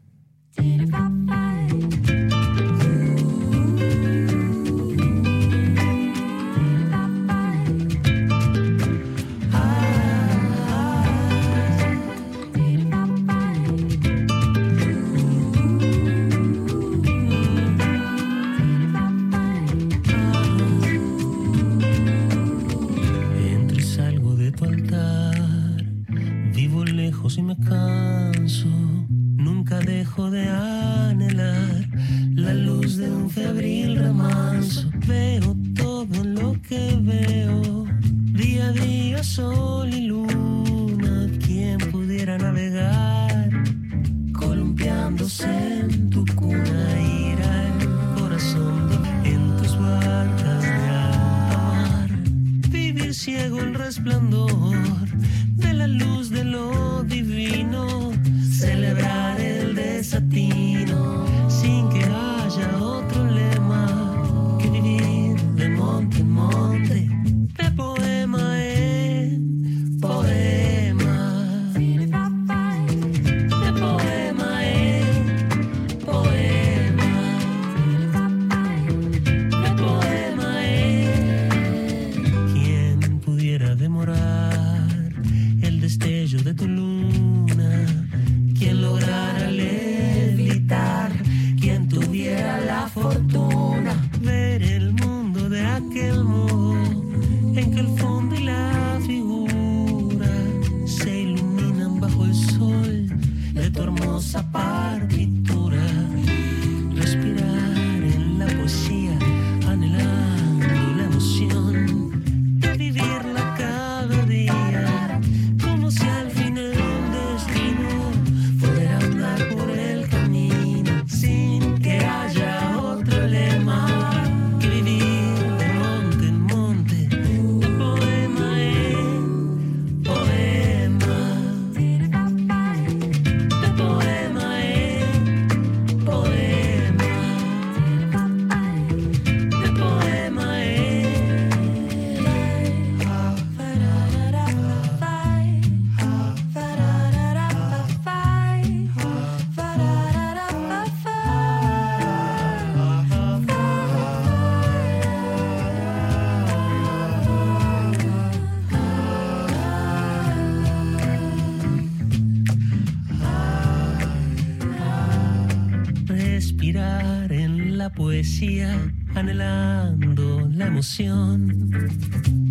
la poesía, anhelando la emoción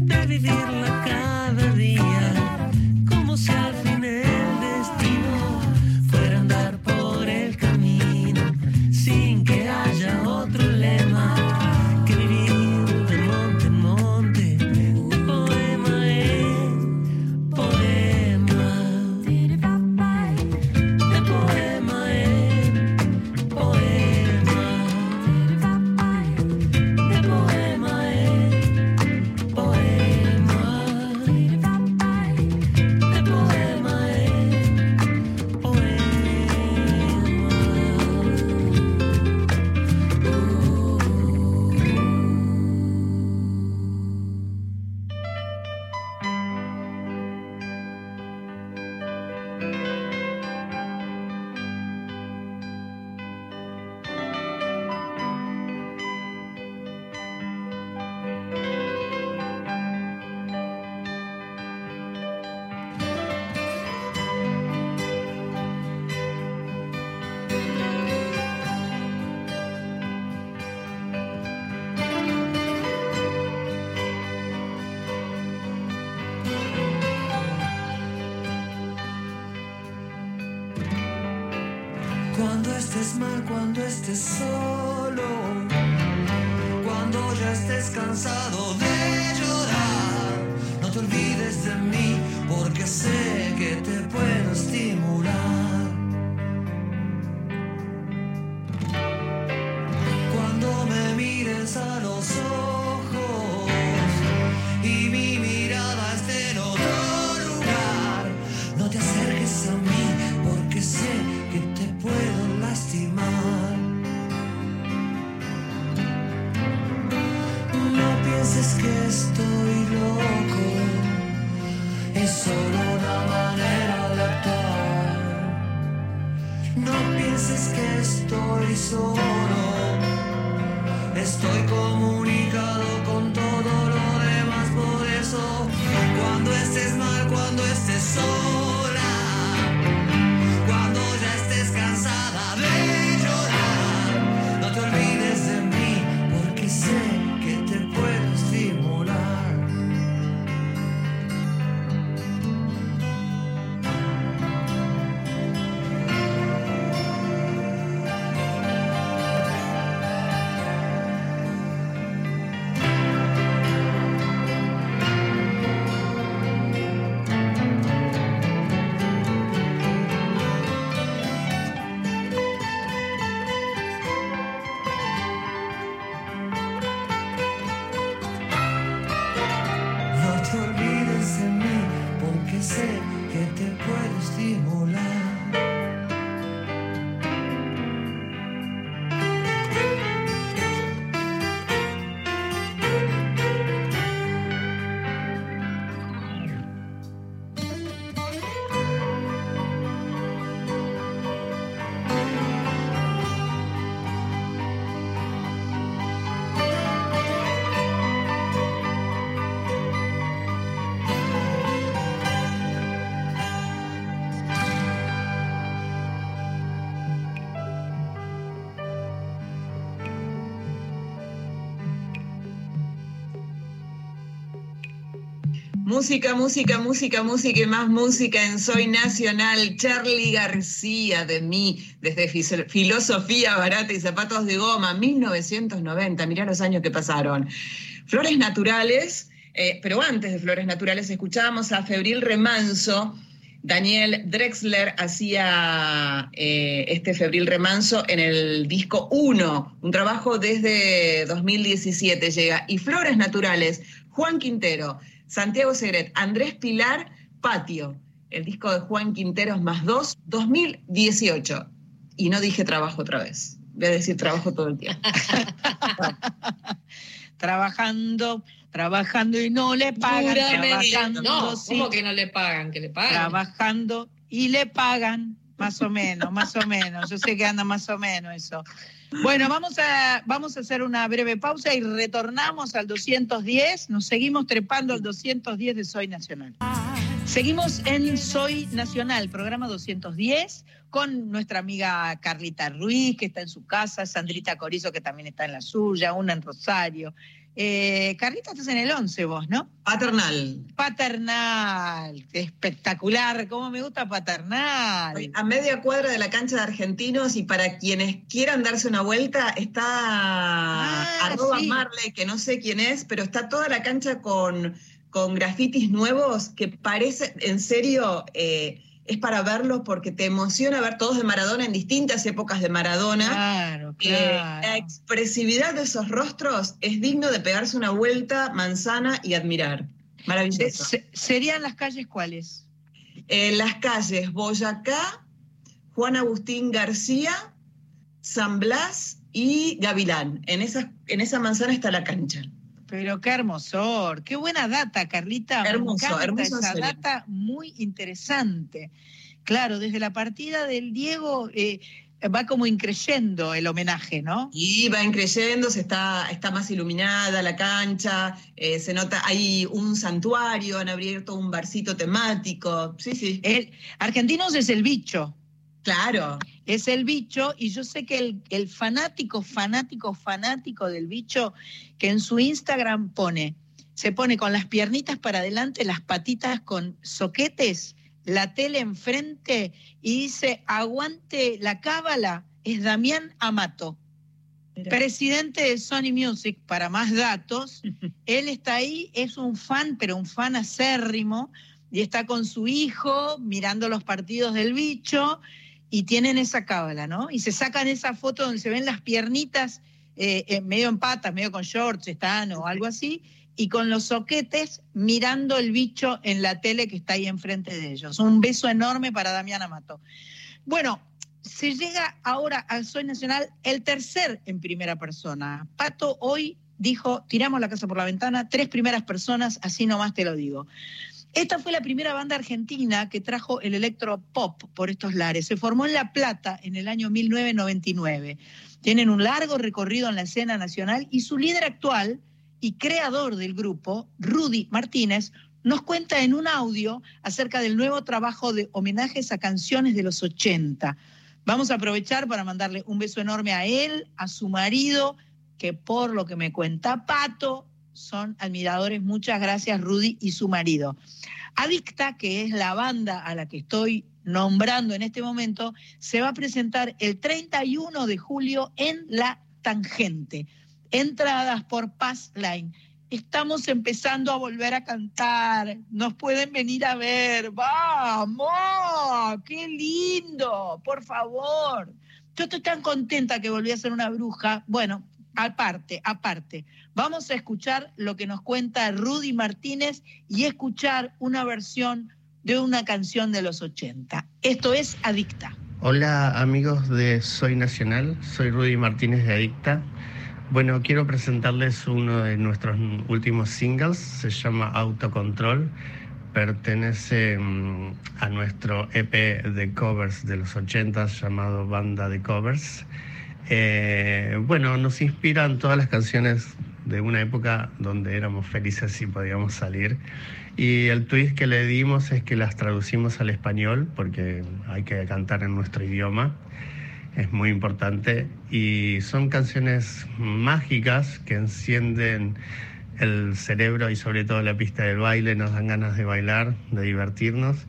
de vivirla cada día, como si al final Música, música, música, música y más música en Soy Nacional. Charlie García de mí, desde Filosofía Barata y Zapatos de Goma, 1990. Mirá los años que pasaron. Flores Naturales, eh, pero antes de Flores Naturales escuchábamos a Febril Remanso. Daniel Drexler hacía eh, este Febril Remanso en el disco 1, un trabajo desde 2017 llega. Y Flores Naturales, Juan Quintero, Santiago Segret, Andrés Pilar, Patio, el disco de Juan Quinteros más 2, 2018. Y no dije trabajo otra vez, voy a decir trabajo todo el tiempo. Trabajando, trabajando y no le pagan. Trabajando, No, sí. ¿cómo que no le pagan? Que le pagan. trabajando y le pagan, más o menos, más o menos. Yo sé que anda más o menos eso. Bueno, vamos a, vamos a hacer una breve pausa y retornamos al 210. Nos seguimos trepando al 210 de Soy Nacional. Seguimos en Soy Nacional, programa 210, con nuestra amiga Carlita Ruiz, que está en su casa, Sandrita Corizo, que también está en la suya, una en Rosario. Eh, Carlita, estás en el 11 vos, ¿no? Paternal. Paternal, espectacular, cómo me gusta Paternal. A media cuadra de la cancha de Argentinos y para quienes quieran darse una vuelta está arroba sí. Marley, que no sé quién es, pero está toda la cancha con, con grafitis nuevos que parece, en serio, eh, es para verlos porque te emociona ver todos de Maradona en distintas épocas de Maradona. Claro, Eh, claro. la expresividad de esos rostros es digno de pegarse una vuelta manzana y admirar. Maravilloso. Se- ¿Serían las calles cuáles? En las calles Boyacá, Juan Agustín García, San Blas y Gavilán. En en esa manzana está la cancha. Pero qué hermosor, qué buena data, Carlita. Hermoso, hermoso esa serio. data muy interesante. Claro, desde la partida del Diego eh, va como increyendo el homenaje, ¿no? Y va increyendo, se está, está más iluminada la cancha, eh, se nota, hay un santuario, han abierto un barcito temático. Sí, sí. El, Argentinos es el bicho. Claro. Es el bicho y yo sé que el, el fanático, fanático, fanático del bicho que en su Instagram pone, se pone con las piernitas para adelante, las patitas con soquetes, la tele enfrente y dice, aguante la cábala, es Damián Amato, presidente de Sony Music, para más datos. Él está ahí, es un fan, pero un fan acérrimo, y está con su hijo mirando los partidos del bicho y tienen esa cábala, ¿no? Y se sacan esa foto donde se ven las piernitas eh, eh, medio en patas, medio con shorts, están o algo así, y con los soquetes mirando el bicho en la tele que está ahí enfrente de ellos. Un beso enorme para Damián Amato. Bueno, se llega ahora al Soy Nacional el tercer en primera persona. Pato hoy dijo, tiramos la casa por la ventana, tres primeras personas, así nomás te lo digo. Esta fue la primera banda argentina que trajo el electropop por estos lares. Se formó en La Plata en el año 1999. Tienen un largo recorrido en la escena nacional y su líder actual y creador del grupo, Rudy Martínez, nos cuenta en un audio acerca del nuevo trabajo de homenajes a canciones de los 80. Vamos a aprovechar para mandarle un beso enorme a él, a su marido, que por lo que me cuenta Pato, son admiradores. Muchas gracias, Rudy y su marido. Adicta, que es la banda a la que estoy nombrando en este momento, se va a presentar el 31 de julio en La Tangente. Entradas por Pass Line. Estamos empezando a volver a cantar. Nos pueden venir a ver. ¡Vamos! ¡Qué lindo! Por favor. Yo estoy tan contenta que volví a ser una bruja. Bueno, aparte, aparte. Vamos a escuchar lo que nos cuenta Rudy Martínez y escuchar una versión de una canción de los 80. Esto es Adicta. Hola amigos de Soy Nacional, soy Rudy Martínez de Adicta. Bueno, quiero presentarles uno de nuestros últimos singles, se llama Autocontrol, pertenece mm, a nuestro EP de covers de los 80 llamado Banda de Covers. Eh, bueno, nos inspiran todas las canciones de una época donde éramos felices y podíamos salir. Y el twist que le dimos es que las traducimos al español, porque hay que cantar en nuestro idioma, es muy importante. Y son canciones mágicas que encienden el cerebro y sobre todo la pista del baile, nos dan ganas de bailar, de divertirnos.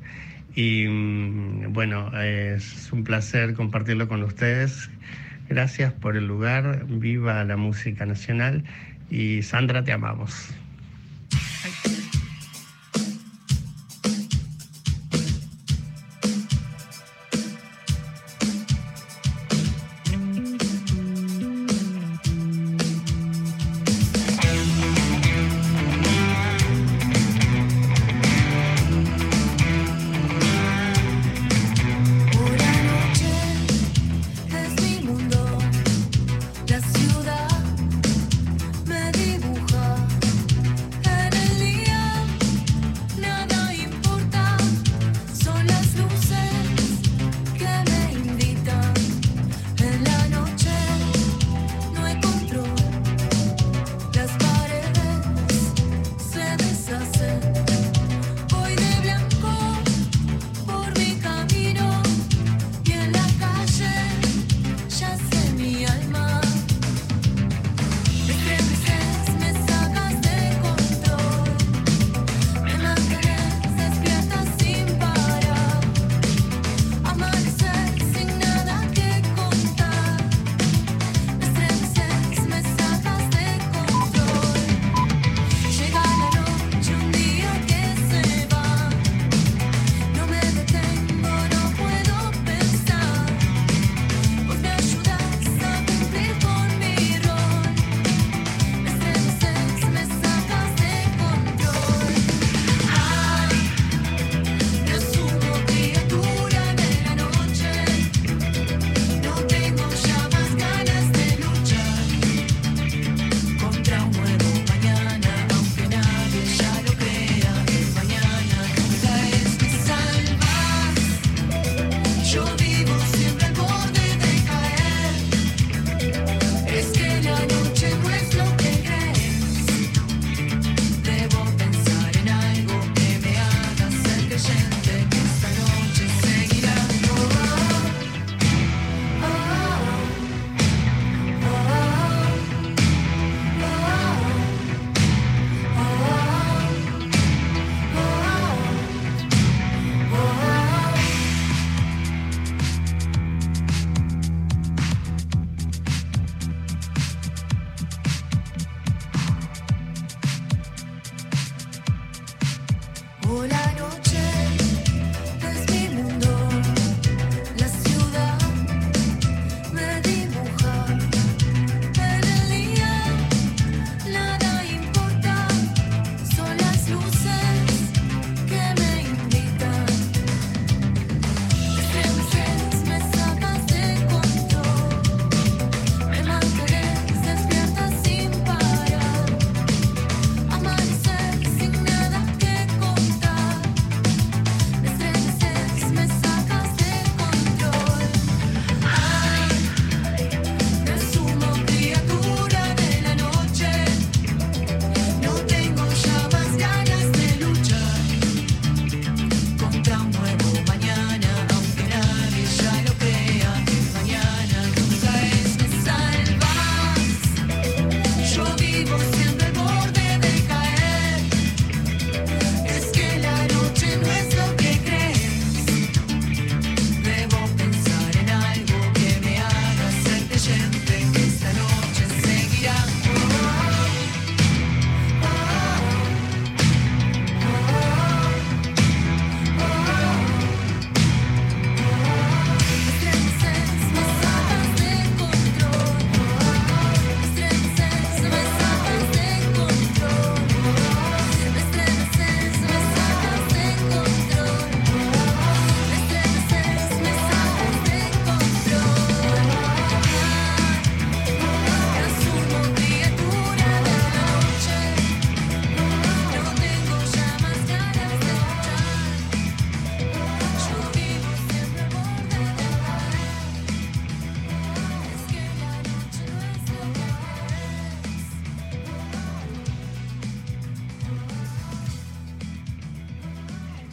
Y mm, bueno, es un placer compartirlo con ustedes. Gracias por el lugar, viva la música nacional y Sandra, te amamos.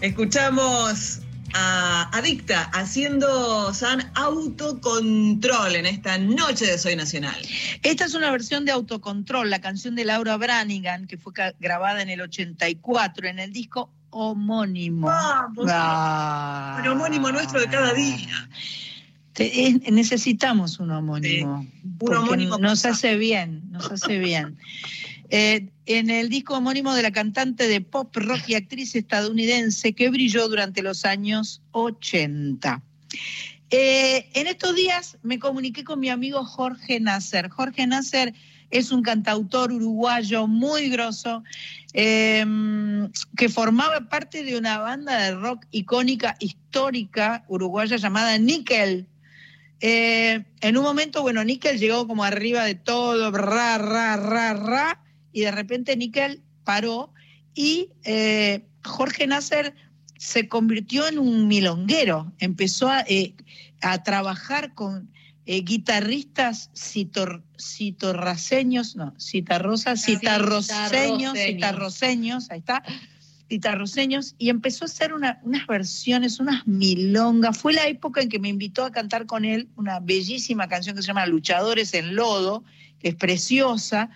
Escuchamos a Adicta haciendo San autocontrol en esta noche de Soy Nacional. Esta es una versión de Autocontrol, la canción de Laura Branigan, que fue grabada en el 84 en el disco homónimo. Vamos, Ah. un homónimo nuestro de cada día. Te- es- necesitamos un homónimo. porque homónimo nos pasa. hace bien, nos hace bien. Eh, en el disco homónimo de la cantante de pop, rock y actriz estadounidense que brilló durante los años 80. Eh, en estos días me comuniqué con mi amigo Jorge Nasser. Jorge Nasser es un cantautor uruguayo muy grosso eh, que formaba parte de una banda de rock icónica, histórica, uruguaya llamada Nickel. Eh, en un momento, bueno, Nickel llegó como arriba de todo, ra, ra, ra, ra, y de repente Nickel paró y eh, Jorge Nasser se convirtió en un milonguero, empezó a, eh, a trabajar con eh, guitarristas citor, citorraseños, no, citarrosas, citarroseños, citarroseños. citarroseños, ahí está, citarroseños, y empezó a hacer una- unas versiones, unas milongas. Fue la época en que me invitó a cantar con él una bellísima canción que se llama Luchadores en Lodo, que es preciosa,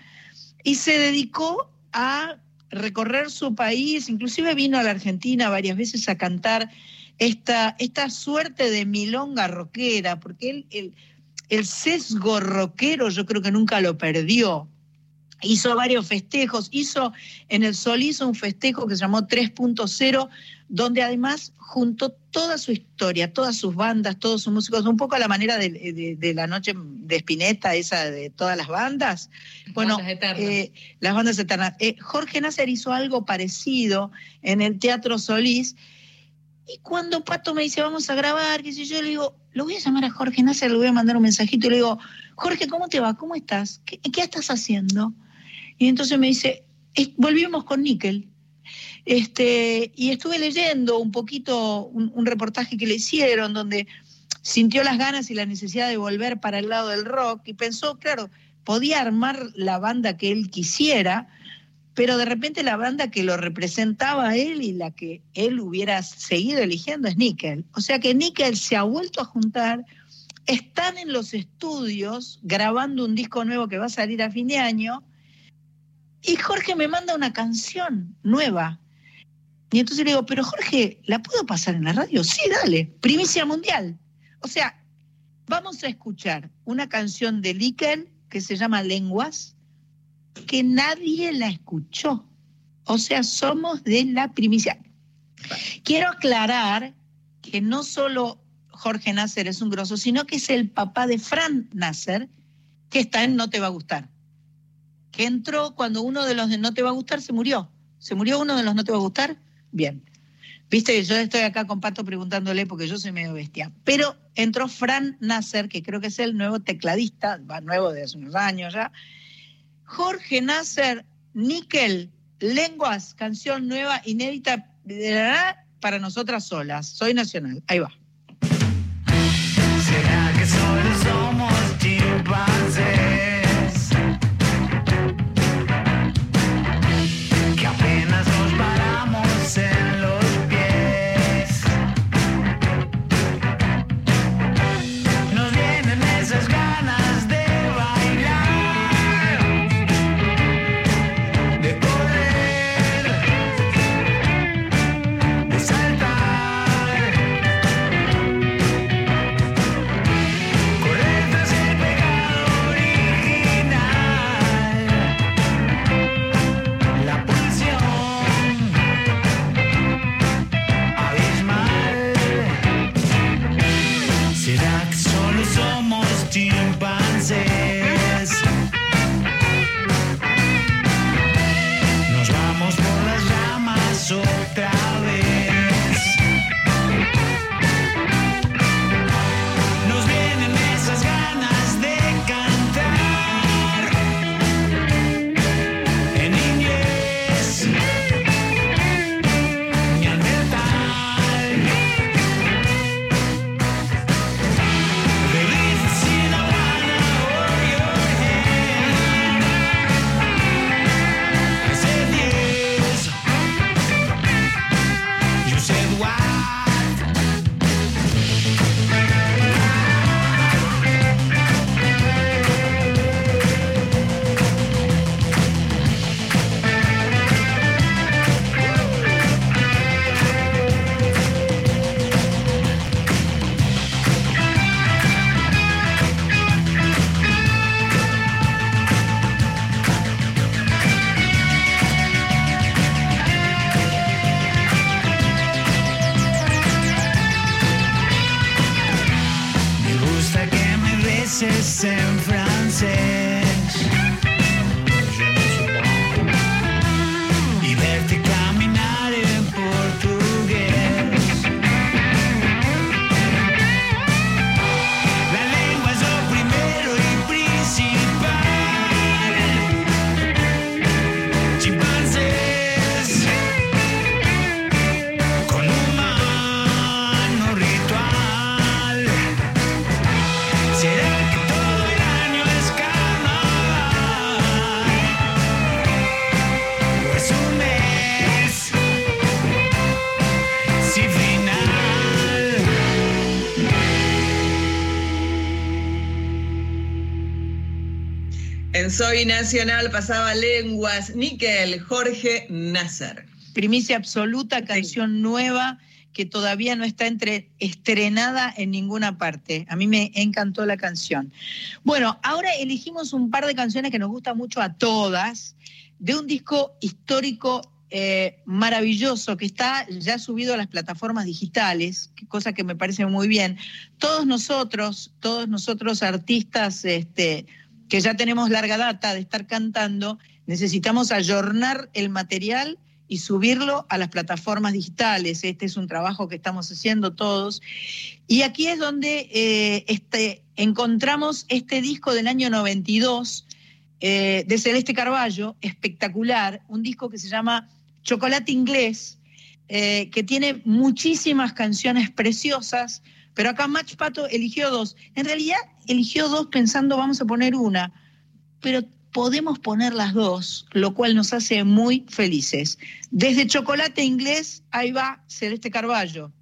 y se dedicó a recorrer su país, inclusive vino a la Argentina varias veces a cantar esta, esta suerte de milonga rockera, porque él, el, sesgo rockero yo creo que nunca lo perdió. Hizo varios festejos, hizo en el Sol hizo un festejo que se llamó 3.0, donde además juntó toda su historia, todas sus bandas, todos sus músicos, un poco a la manera de, de- de la noche de Spinetta, esa de todas las bandas. Bueno, Bandas eternas. eh, las bandas eternas. Eh, Jorge Nasser hizo algo parecido en el Teatro Solís. Y cuando Pato me dice, vamos a grabar, qué sé yo, le digo, lo voy a llamar a Jorge Nasser, le voy a mandar un mensajito y le digo, Jorge, ¿cómo te va? ¿Cómo estás? ¿Qué, qué estás haciendo? Y entonces me dice, "Es- volvimos con Níquel. Este, y estuve leyendo un poquito un, reportaje que le hicieron donde sintió las ganas y la necesidad de volver para el lado del rock y pensó, claro, podía armar la banda que él quisiera, pero de repente la banda que lo representaba a él y la que él hubiera seguido eligiendo es Nickel. O sea que Nickel se ha vuelto a juntar, están en los estudios grabando un disco nuevo que va a salir a fin de año y Jorge me manda una canción nueva. Y entonces le digo, pero Jorge, ¿la puedo pasar en la radio? Sí, dale, primicia mundial. O sea, vamos a escuchar una canción de Nickel que se llama Lenguas, que nadie la escuchó. O sea, somos de la primicia. Quiero aclarar que no solo Jorge Nasser es un grosso, sino que es el papá de Fran Nasser, que está en No Te Va a Gustar. Que entró cuando uno de los de No Te Va a Gustar se murió. ¿Se murió uno de los No Te Va a Gustar? Bien. Viste, yo estoy acá con Pato preguntándole porque yo soy medio bestia. Pero entró Fran Nasser, que creo que es el nuevo tecladista, va nuevo de hace unos años ya. Jorge Nasser, Nickel, Lenguas, canción nueva, inédita para nosotras solas. Soy nacional. Ahí va. Soy Nacional pasaba lenguas, Níquel, Jorge Nasser. Primicia absoluta, canción nueva que todavía no está entre, estrenada en ninguna parte. A mí me encantó la canción. Bueno, ahora elegimos un par de canciones que nos gustan mucho a todas, de un disco histórico eh, maravilloso que está ya subido a las plataformas digitales, cosa que me parece muy bien. Todos nosotros, todos nosotros artistas este, que ya tenemos larga data de estar cantando, necesitamos ayornar el material y subirlo a las plataformas digitales. Este es un trabajo que estamos haciendo todos. Y aquí es donde eh, este, encontramos este disco del año 92 eh, de Celeste Carballo, espectacular, un disco que se llama Chocolate Inglés, eh, que tiene muchísimas canciones preciosas, pero acá Match Pato eligió dos. En realidad eligió dos pensando vamos a poner una, pero podemos poner las dos, lo cual nos hace muy felices. Desde Chocolate Inglés, ahí va Celeste Carballo.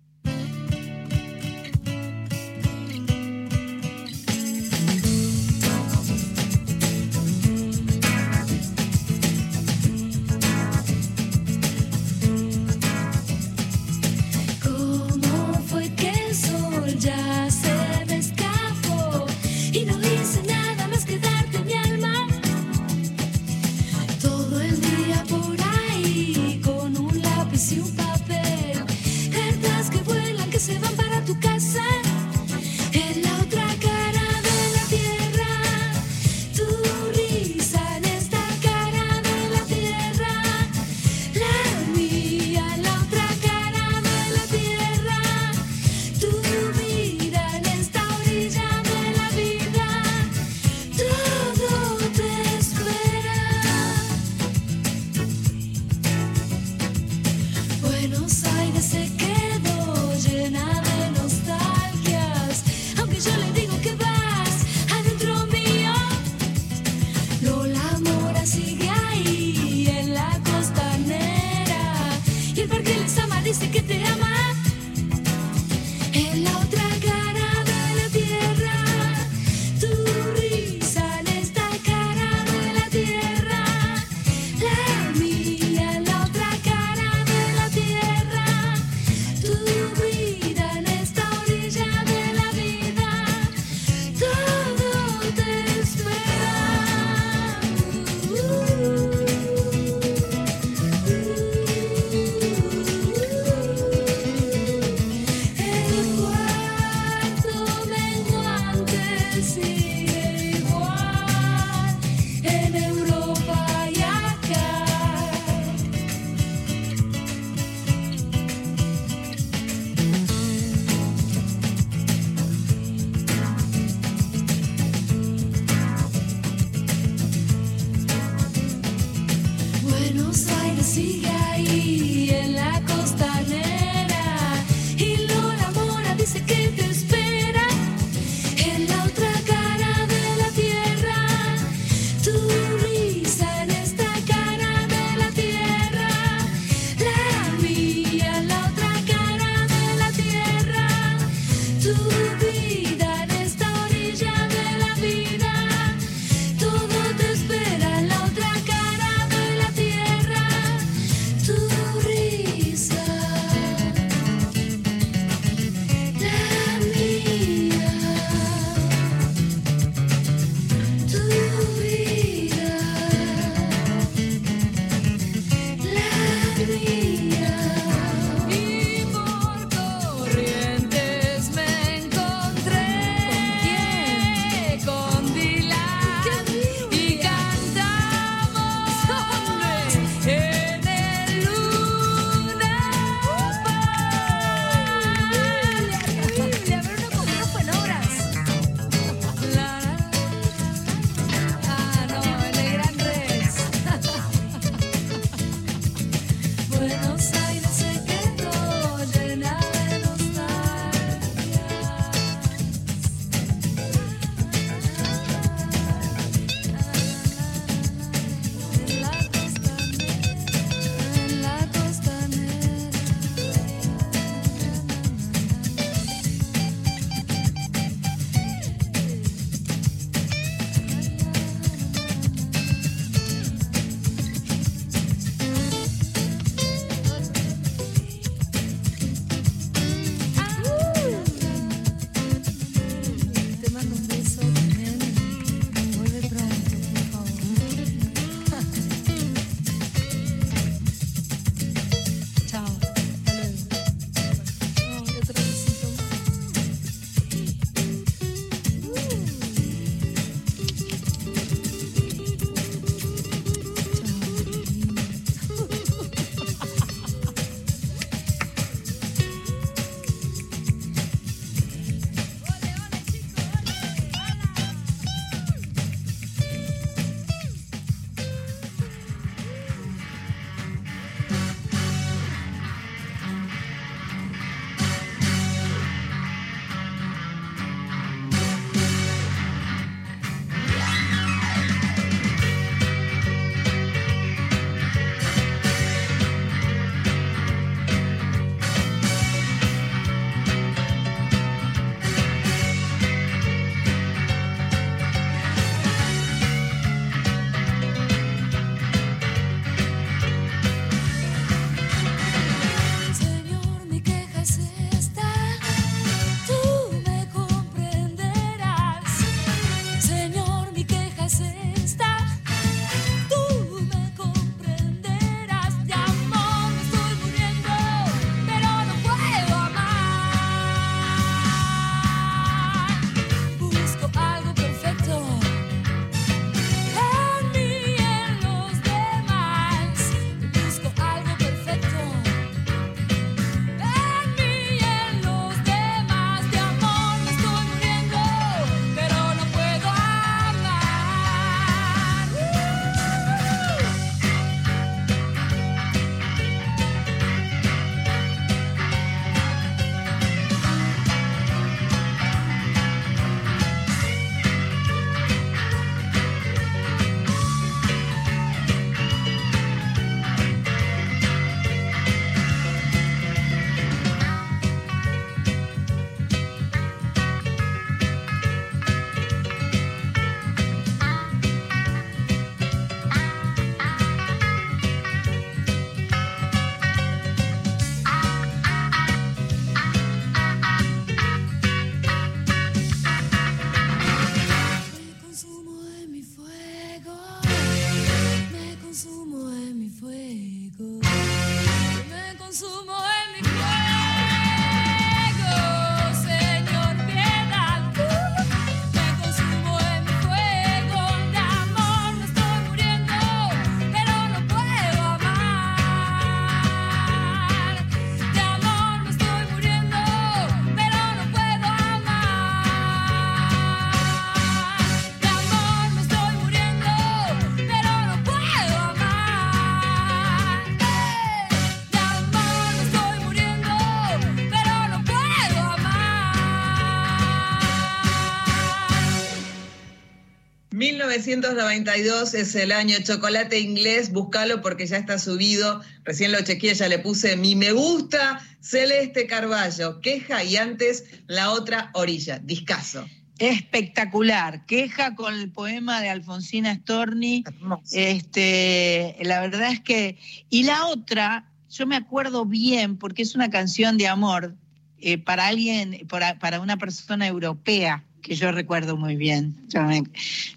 1992 es el año chocolate inglés, búscalo porque ya está subido. Recién lo chequeé, ya le puse mi me gusta, Celeste Carballo, queja y antes la otra orilla, discaso. Espectacular, queja con el poema de Alfonsina Storni. Este, la verdad es que. Y la otra, yo me acuerdo bien, porque es una canción de amor eh, para alguien, para, para una persona europea, que yo recuerdo muy bien. Yo, me-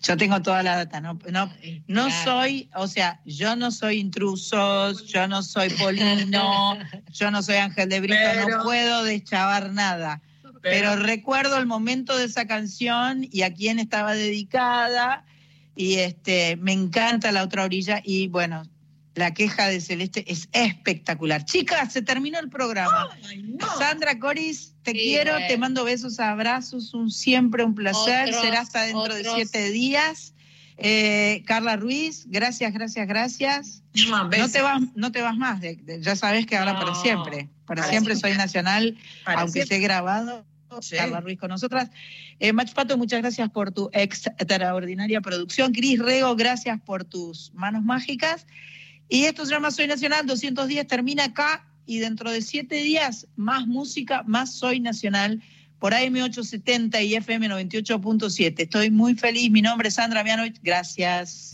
yo tengo toda la data, no, no, no Claro. soy, o sea, yo no soy intrusos, yo no soy Polino, yo no soy Ángel de Brito, Pero- no puedo deschavar nada. Pero recuerdo el momento de esa canción y a quién estaba dedicada. Y este, me encanta la otra orilla. Y bueno, la queja de Celeste es espectacular. Chicas, se terminó el programa. Sandra Coris, te Sí, quiero, bueno. te mando besos, abrazos, un siempre un placer. Otros, Será hasta dentro de siete días. Eh, Carla Ruiz, gracias, gracias, gracias. No te vas, no te vas más, de- de- ya sabes que ahora para siempre. Para Para siempre siempre. soy nacional, Para aunque siempre. esté grabado. Sí. Carla Ruiz con nosotras. Eh, Mach Pato, muchas gracias por tu extraordinaria producción. Cris Rego, gracias por tus manos mágicas. Y esto se llama Soy Nacional, 210 termina acá y dentro de siete días más música, más Soy Nacional por AM870 y FM 98.7. Estoy muy feliz. Mi nombre es Sandra Mianovich. Gracias.